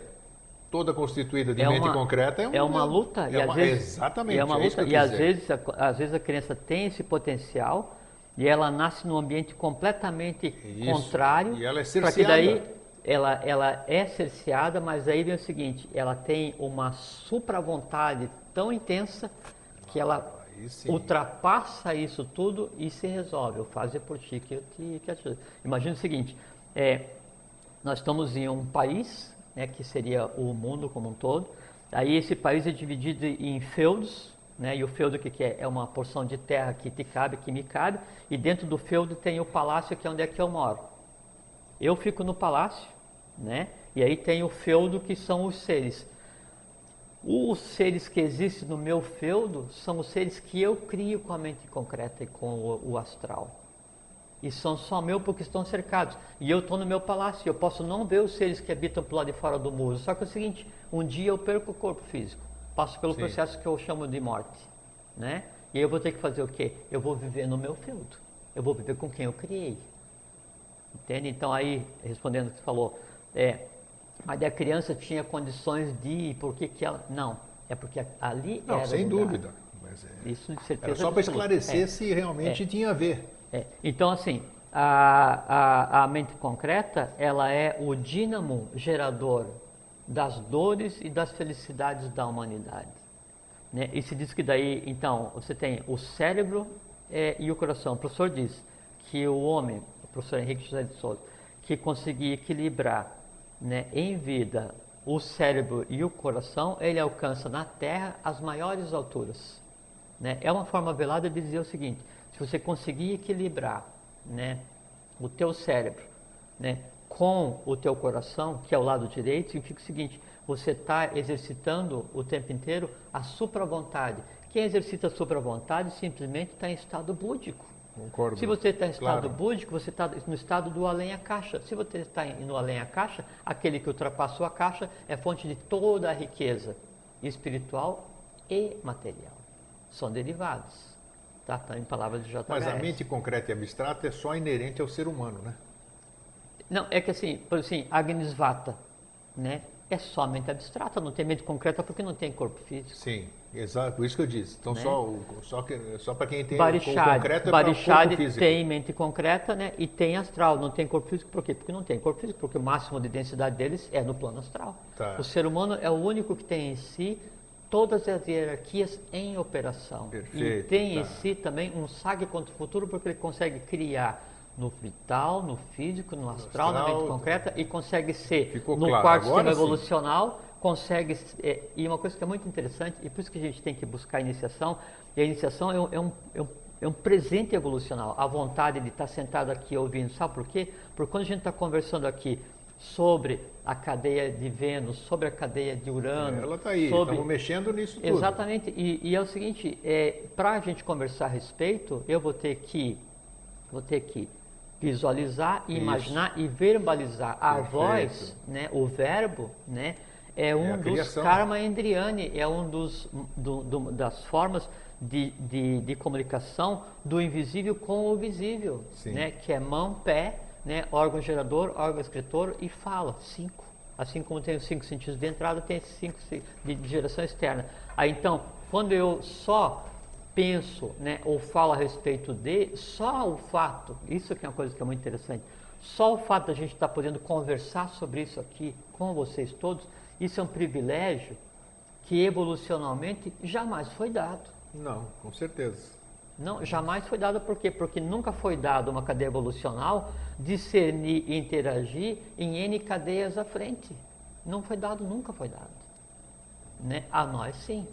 toda constituída de é mente uma, concreta, é, um, é uma luta. É e uma, às vezes, exatamente. É uma é luta. e às vezes, às vezes a criança tem esse potencial, e ela nasce num ambiente completamente Isso. contrário. E ela é cerceada. que daí ela, ela é cerceada, mas aí vem o seguinte, ela tem uma supra-vontade tão intensa que ela ultrapassa isso tudo e se resolve. Eu faço por ti que eu te que ajudo. Imagina o seguinte, é, nós estamos em um país, né, que seria o mundo como um todo, aí esse país é dividido em feudos, né? E o feudo o que, que é? É uma porção de terra que te cabe, que me cabe, e dentro do feudo tem o palácio que é onde é que eu moro. Eu fico no palácio, né? E aí tem o feudo que são os seres. Os seres que existem no meu feudo são os seres que eu crio com a mente concreta e com o, o astral. E são só meu porque estão cercados. E eu estou no meu palácio. Eu posso não ver os seres que habitam para lado de fora do muro. Só que é o seguinte: um dia eu perco o corpo físico passo pelo Sim. processo que eu chamo de morte, né? E aí eu vou ter que fazer o quê? Eu vou viver no meu feudo. Eu vou viver com quem eu criei. Entende? Então aí, respondendo o que você falou, é, mas a criança tinha condições de ir, por que que ela... Não, é porque ali Não, era sem lugar. dúvida. Mas é, Isso de certeza Era só para esclarecer é, se realmente é, tinha a ver. É. Então assim, a, a, a mente concreta, ela é o dínamo gerador das dores e das felicidades da humanidade. Né? E se diz que daí, então, você tem o cérebro é, e o coração. O professor diz que o homem, o professor Henrique José de Souza, que conseguir equilibrar né, em vida o cérebro e o coração, ele alcança na Terra as maiores alturas. Né? É uma forma velada de dizer o seguinte: se você conseguir equilibrar né, o teu cérebro né, com o teu coração, que é o lado direito, significa o seguinte: você está exercitando o tempo inteiro a supra-vontade. Quem exercita a supra-vontade simplesmente está em estado búdico. Concordo. Se você está em estado claro. búdico, você está no estado do além-a-caixa. Se você está no além-a-caixa, aquele que ultrapassou a caixa é fonte de toda a riqueza espiritual e material. São derivados. Tá? Tá em palavras de JHS. Mas a mente concreta e abstrata é só inerente ao ser humano, né? Não, é que assim, por assim, Agnisvata, né? É só mente abstrata, não tem mente concreta porque não tem corpo físico. Sim, exato, por isso que eu disse. Então, né? só, só, só para quem tem Barishad, concreto é Barishad corpo físico. tem mente concreta né? e tem astral, não tem corpo físico, por quê? Porque não tem corpo físico, porque o máximo de densidade deles é no plano astral. Tá. O ser humano é o único que tem em si todas as hierarquias em operação. Perfeito, e tem tá. em si também um sague contra o futuro, porque ele consegue criar no vital, no físico, no astral, astral na mente concreta e consegue ser Ficou no claro. quarto Agora sistema sim. evolucional, consegue é, e uma coisa que é muito interessante e por isso que a gente tem que buscar a iniciação e a iniciação é um, é um, é um, é um presente evolucional, a vontade de estar sentado aqui ouvindo, sabe por quê? Porque quando a gente está conversando aqui sobre a cadeia de Vênus, sobre a cadeia de Urano. Ela está aí, sobre... estamos mexendo nisso tudo. Exatamente, e, e é o seguinte, é, para a gente conversar a respeito, eu vou ter que, vou ter que visualizar, Isso. imaginar e verbalizar. A Perfeito. voz, né, o verbo, né, é um é dos karma endriani, é um dos do, do, das formas de, de, de, comunicação do invisível com o visível, né, que é mão, pé, né, órgão gerador, órgão escritor e fala, cinco. Assim como tem os cinco sentidos de entrada, tem esses cinco de, de geração externa. Aí então, quando eu só penso né, ou falo a respeito de, só o fato, isso que é uma coisa que é muito interessante, só o fato de a gente estar podendo conversar sobre isso aqui com vocês todos, isso é um privilégio que evolucionalmente jamais foi dado. Não, com certeza. Não, jamais foi dado por quê? Porque nunca foi dado uma cadeia evolucional discernir e interagir em N cadeias à frente. Não foi dado, nunca foi dado. Né? A nós sim.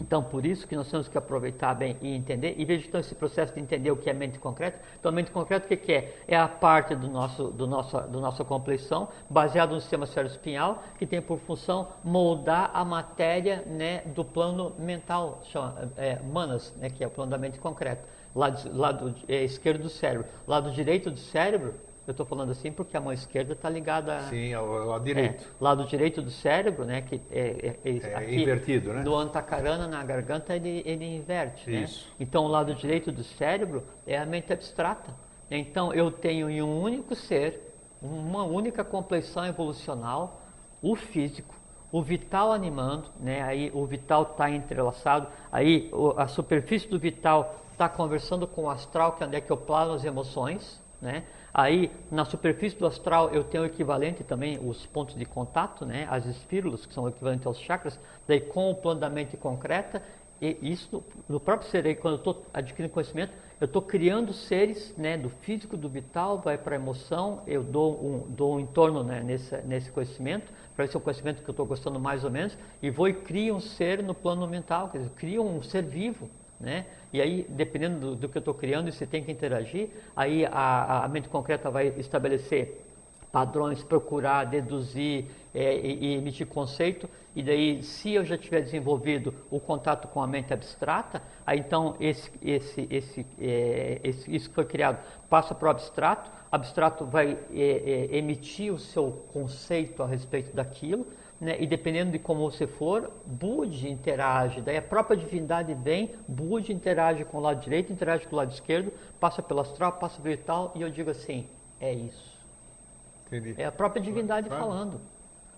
Então, por isso que nós temos que aproveitar bem e entender, e veja então esse processo de entender o que é mente concreta. Então, mente concreta o que, é? É a parte do nosso, do nosso, do nossa compleição, baseado no sistema espinhal, que tem por função moldar a matéria né, do plano mental, chama, é, manas, né, que é o plano da mente concreta, lado, lado é, esquerdo do cérebro. Lado direito do cérebro eu estou falando assim porque a mão esquerda está ligada. Sim, ao lado direito. É, lado direito do cérebro, né? Que é, é, é aqui, invertido, né? Do antacarana na garganta ele, ele inverte, né? Isso. né? Então o lado direito do cérebro é a mente abstrata. Então eu tenho em um único ser, uma única complexão evolucional, o físico, o vital animando, né? Aí o vital está entrelaçado, aí a superfície do vital está conversando com o astral, que é onde é que eu plano as emoções, né? Aí, na superfície do astral, eu tenho o equivalente também, os pontos de contato, né? as espírulas, que são o equivalente aos chakras, daí com o plano da mente concreta, e isso no próprio ser aí, quando eu estou adquirindo conhecimento, eu estou criando seres né, do físico, do vital, vai para a emoção, eu dou um, dou um entorno né, nesse, nesse conhecimento, para esse é o conhecimento que eu estou gostando mais ou menos, e vou e crio um ser no plano mental, quer dizer, crio um ser vivo, né? E aí, dependendo do, do que eu estou criando, você tem que interagir, aí a, a mente concreta vai estabelecer padrões, procurar, deduzir é, e, e, emitir conceito. E daí, se eu já tiver desenvolvido o contato com a mente abstrata, aí então esse, esse, esse, é, esse isso que foi criado passa para o abstrato. Abstrato vai é, é emitir o seu conceito a respeito daquilo né, e dependendo de como você for, Bud interage, daí a própria divindade vem, Bud interage com o lado direito, interage com o lado esquerdo, passa pelo astral, passa pelo tal, e eu digo assim, é isso. Entendi. É a própria divindade claro. falando.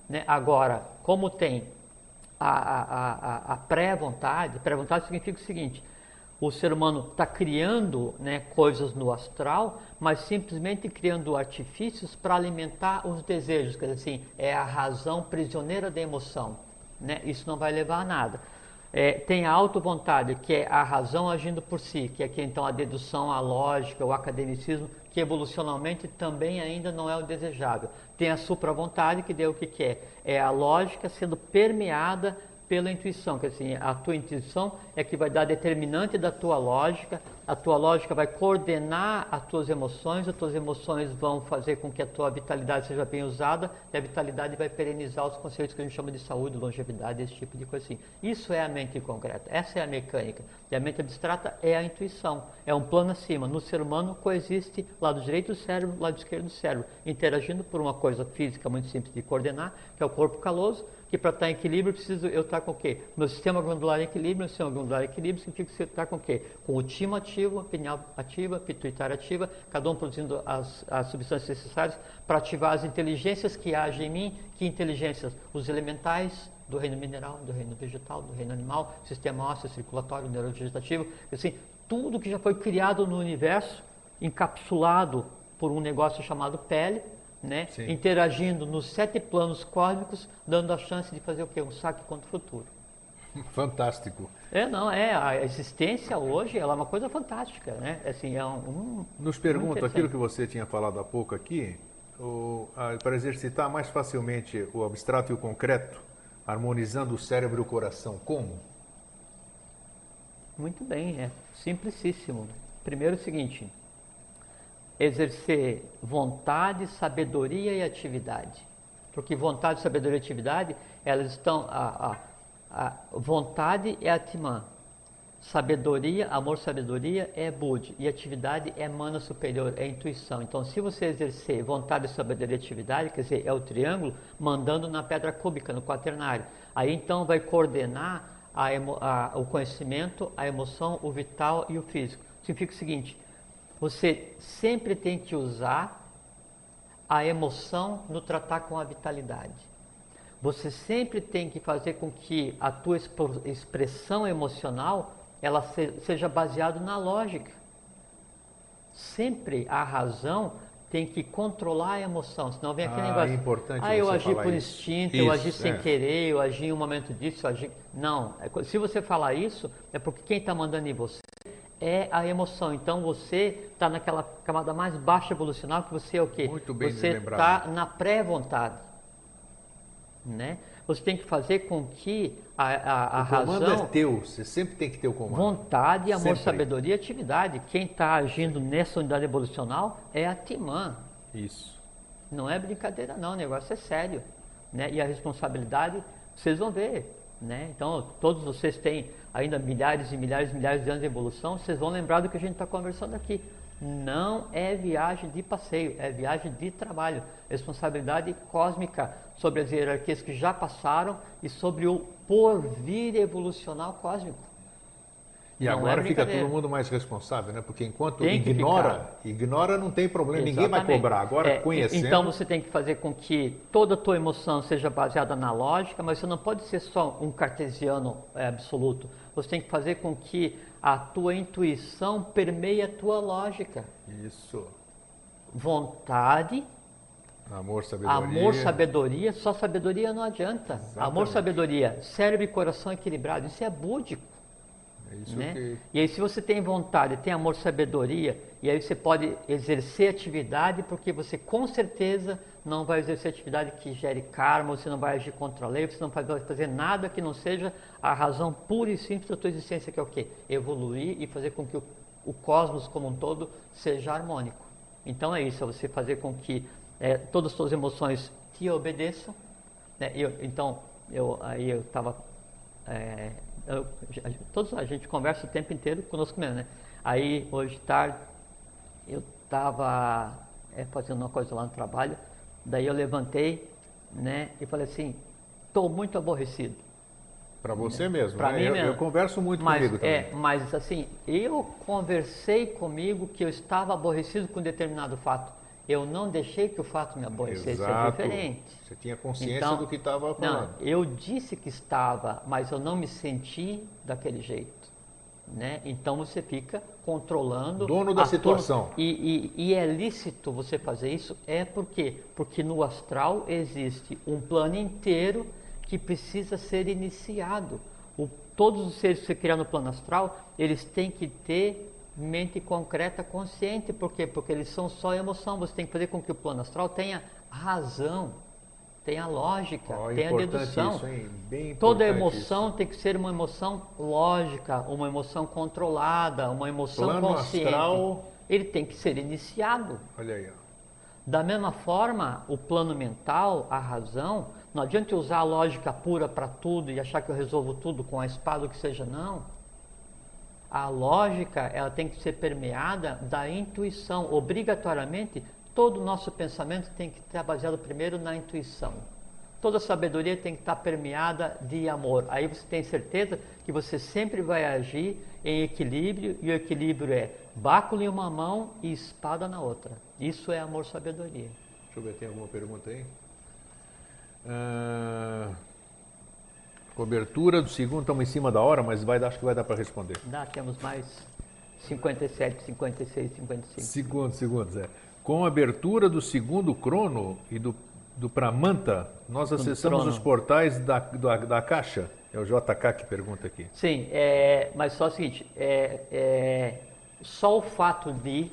Né? Agora, como tem a, a, a, a pré-vontade, pré-vontade significa o seguinte, o ser humano está criando né, coisas no astral, mas simplesmente criando artifícios para alimentar os desejos. Quer dizer assim, é a razão prisioneira da emoção. Né? Isso não vai levar a nada. É, tem a auto-vontade, que é a razão agindo por si, que é então a dedução, a lógica, o academicismo, que evolucionalmente também ainda não é o desejável. Tem a supra-vontade, que deu o que, que é? É a lógica sendo permeada pela intuição, que assim, a tua intuição é que vai dar determinante da tua lógica, a tua lógica vai coordenar as tuas emoções, as tuas emoções vão fazer com que a tua vitalidade seja bem usada e a vitalidade vai perenizar os conceitos que a gente chama de saúde, longevidade, esse tipo de coisa assim. Isso é a mente concreta, essa é a mecânica. E a mente abstrata é a intuição, é um plano acima. No ser humano coexiste lado direito do cérebro, lado esquerdo do cérebro, interagindo por uma coisa física muito simples de coordenar, que é o corpo caloso, que para estar em equilíbrio preciso eu estar com o quê? Meu sistema glandular em equilíbrio, meu sistema glandular em equilíbrio significa que você está com o quê? Com o timo ativo, a pineal ativa, a pituitária ativa, cada um produzindo as, as substâncias necessárias para ativar as inteligências que agem em mim. Que inteligências? Os elementais do reino mineral, do reino vegetal, do reino animal, sistema ósseo, circulatório, neurovegetativo, assim, tudo que já foi criado no universo, encapsulado por um negócio chamado pele, né? interagindo nos sete planos cósmicos, dando a chance de fazer o quê? Um saque contra o futuro. <laughs> Fantástico. É, não, é, a existência hoje ela é uma coisa fantástica, né? Assim, é um, um Nos pergunta aquilo que você tinha falado há pouco aqui, o, a, para exercitar mais facilmente o abstrato e o concreto, harmonizando o cérebro e o coração, como? Muito bem, é simplicíssimo. Primeiro o seguinte, exercer vontade, sabedoria e atividade. Porque vontade, sabedoria e atividade, elas estão. A, a, a vontade é Atman, sabedoria, amor, sabedoria é Bud, e atividade é mana superior, é intuição. Então, se você exercer vontade, sabedoria e atividade, quer dizer, é o triângulo mandando na pedra cúbica, no quaternário. Aí então vai coordenar a a, o conhecimento, a emoção, o vital e o físico. Significa o seguinte: você sempre tem que usar a emoção no tratar com a vitalidade. Você sempre tem que fazer com que a tua expressão emocional ela seja baseada na lógica. Sempre a razão tem que controlar a emoção, senão vem aquele ah, negócio. É importante ah, eu agi por isso. instinto, isso, eu agi sem é. querer, eu agi em um momento disso, eu agi. Não, é se você falar isso, é porque quem está mandando em você é a emoção. Então você está naquela camada mais baixa evolucional que você é o quê? Muito bem Você está na pré-vontade. Né? Você tem que fazer com que a, a, a o razão... comando é teu, você sempre tem que ter o comando. Vontade, amor, sempre. sabedoria e atividade. Quem está agindo nessa unidade evolucional é a Timã. Isso. Não é brincadeira não, o negócio é sério. Né? E a responsabilidade, vocês vão ver. Né? Então, todos vocês têm ainda milhares e milhares e milhares de anos de evolução, vocês vão lembrar do que a gente está conversando aqui. Não é viagem de passeio, é viagem de trabalho. Responsabilidade cósmica sobre as hierarquias que já passaram e sobre o porvir evolucional cósmico. E não agora é fica todo mundo mais responsável, né? Porque enquanto ignora, ignora não tem problema, Exatamente. ninguém vai cobrar. Agora, é, conhecendo... Então você tem que fazer com que toda a tua emoção seja baseada na lógica, mas você não pode ser só um cartesiano é, absoluto. Você tem que fazer com que a tua intuição permeie a tua lógica. Isso. Vontade. Amor, sabedoria. Amor, sabedoria. Só sabedoria não adianta. Exatamente. Amor, sabedoria. Cérebro e coração equilibrado. Isso é búdico. É isso né? que... E aí, se você tem vontade, tem amor, sabedoria, e aí você pode exercer atividade, porque você com certeza não vai exercer atividade que gere karma, você não vai agir contra a lei, você não vai fazer nada que não seja a razão pura e simples da tua existência, que é o quê? Evoluir e fazer com que o, o cosmos como um todo seja harmônico. Então é isso, é você fazer com que é, todas as suas emoções te obedeçam. Né? Eu, então, eu, aí eu estava é, eu, todos a gente conversa o tempo inteiro conosco mesmo, né? Aí hoje tarde eu estava é, fazendo uma coisa lá no trabalho, daí eu levantei, né? E falei assim, estou muito aborrecido. Para você mesmo, pra né? mim eu, mesmo. eu converso muito mas, comigo também. É, mas assim, eu conversei comigo que eu estava aborrecido com determinado fato. Eu não deixei que o fato me aborrecesse, é diferente. Você tinha consciência então, do que estava falando. Não, eu disse que estava, mas eu não me senti daquele jeito. Né? Então você fica controlando. Dono da situação. E, e, e, é lícito você fazer isso? É por quê? Porque no astral existe um plano inteiro que precisa ser iniciado. O, todos os seres que você criar no plano astral, eles têm que ter mente concreta, consciente. Por quê? Porque eles são só emoção. Você tem que fazer com que o plano astral tenha razão tem a lógica, oh, tem a dedução. Isso, Toda emoção isso. tem que ser uma emoção lógica, uma emoção controlada, uma emoção Plano consciente. Astral... Ele tem que ser iniciado. Olha aí. Ó. Da mesma forma, o plano mental, a razão, não adianta usar a lógica pura para tudo e achar que eu resolvo tudo com a espada, o que seja, não. A lógica, ela tem que ser permeada da intuição. Obrigatoriamente, Todo o nosso pensamento tem que estar baseado primeiro na intuição. Toda sabedoria tem que estar permeada de amor. Aí você tem certeza que você sempre vai agir em equilíbrio, e o equilíbrio é báculo em uma mão e espada na outra. Isso é amor-sabedoria. Deixa eu ver, tem alguma pergunta aí? Uh, cobertura do segundo, estamos em cima da hora, mas vai, acho que vai dar para responder. Dá, temos mais 57, 56, 55. Segundos, segundos, é. Com a abertura do segundo crono e do, do Pramanta, nós acessamos os portais da, da, da, Caixa. É o JK que pergunta aqui. Sim, é, mas só o seguinte, é, é, só o fato de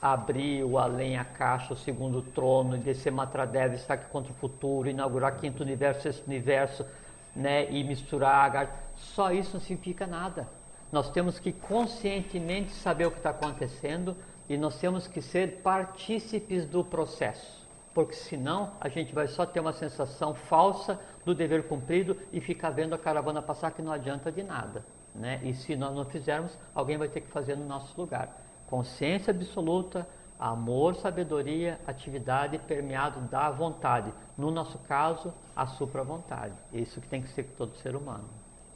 abrir o além, a caixa, o segundo trono, descer Matradev, estar aqui contra o futuro, inaugurar quinto universo, sexto universo, né, e misturar, só isso não significa nada. Nós temos que conscientemente saber o que está acontecendo, e nós temos que ser partícipes do processo, porque senão a gente vai só ter uma sensação falsa do dever cumprido e ficar vendo a caravana passar que não adianta de nada. Né? E se nós não fizermos, alguém vai ter que fazer no nosso lugar. Consciência absoluta, amor, sabedoria, atividade permeado da vontade. No nosso caso, a supra-vontade. Isso que tem que ser todo ser humano.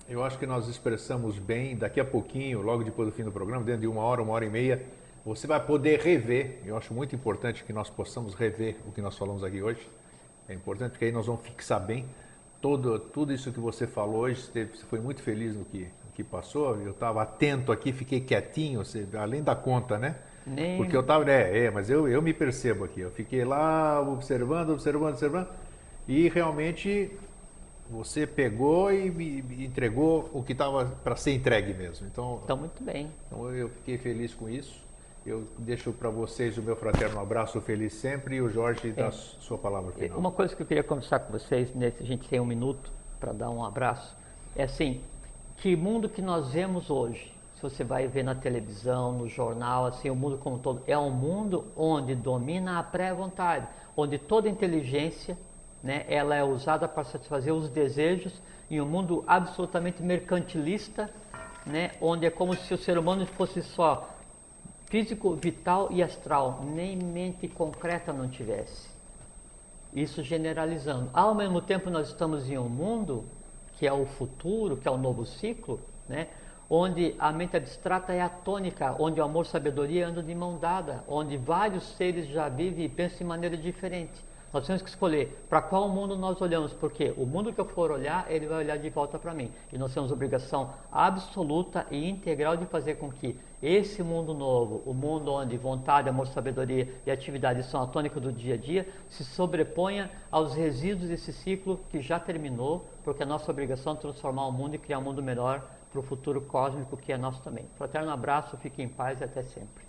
Eu acho que nós expressamos bem, daqui a pouquinho, logo depois do fim do programa, dentro de uma hora, uma hora e meia, você vai poder rever. Eu acho muito importante que nós possamos rever o que nós falamos aqui hoje. É importante porque aí nós vamos fixar bem todo, tudo isso que você falou hoje. Você foi muito feliz no que, no que passou. Eu estava atento aqui, fiquei quietinho, você, além da conta, né? Nem... Porque eu estava, é, é, mas eu, eu me percebo aqui. Eu fiquei lá observando, observando, observando. E realmente você pegou e me entregou o que estava para ser entregue mesmo. Então, então muito bem. Então eu fiquei feliz com isso. Eu deixo para vocês o meu fraterno abraço feliz sempre e o Jorge dá é. sua palavra final. Uma coisa que eu queria conversar com vocês, nesse, a gente tem um minuto para dar um abraço, é assim, que mundo que nós vemos hoje, se você vai ver na televisão, no jornal, assim, o mundo como um todo, é um mundo onde domina a pré-vontade, onde toda inteligência, né, ela é usada para satisfazer os desejos em um mundo absolutamente mercantilista, né, onde é como se o ser humano fosse só físico, vital e astral, nem mente concreta não tivesse. Isso generalizando. Ao mesmo tempo, nós estamos em um mundo que é o futuro, que é o novo ciclo, né? Onde a mente abstrata é a tônica, onde o amor e a sabedoria andam de mão dada, onde vários seres já vivem e pensam de maneira diferente. Nós temos que escolher para qual mundo nós olhamos, porque o mundo que eu for olhar, ele vai olhar de volta para mim. E nós temos obrigação absoluta e integral de fazer com que esse mundo novo, o mundo onde vontade, amor, sabedoria e atividade são a tônica do dia a dia, se sobreponha aos resíduos desse ciclo que já terminou, porque a nossa obrigação é transformar o mundo e criar um mundo melhor para o futuro cósmico que é nosso também. Fraterno abraço, fique em paz e até sempre.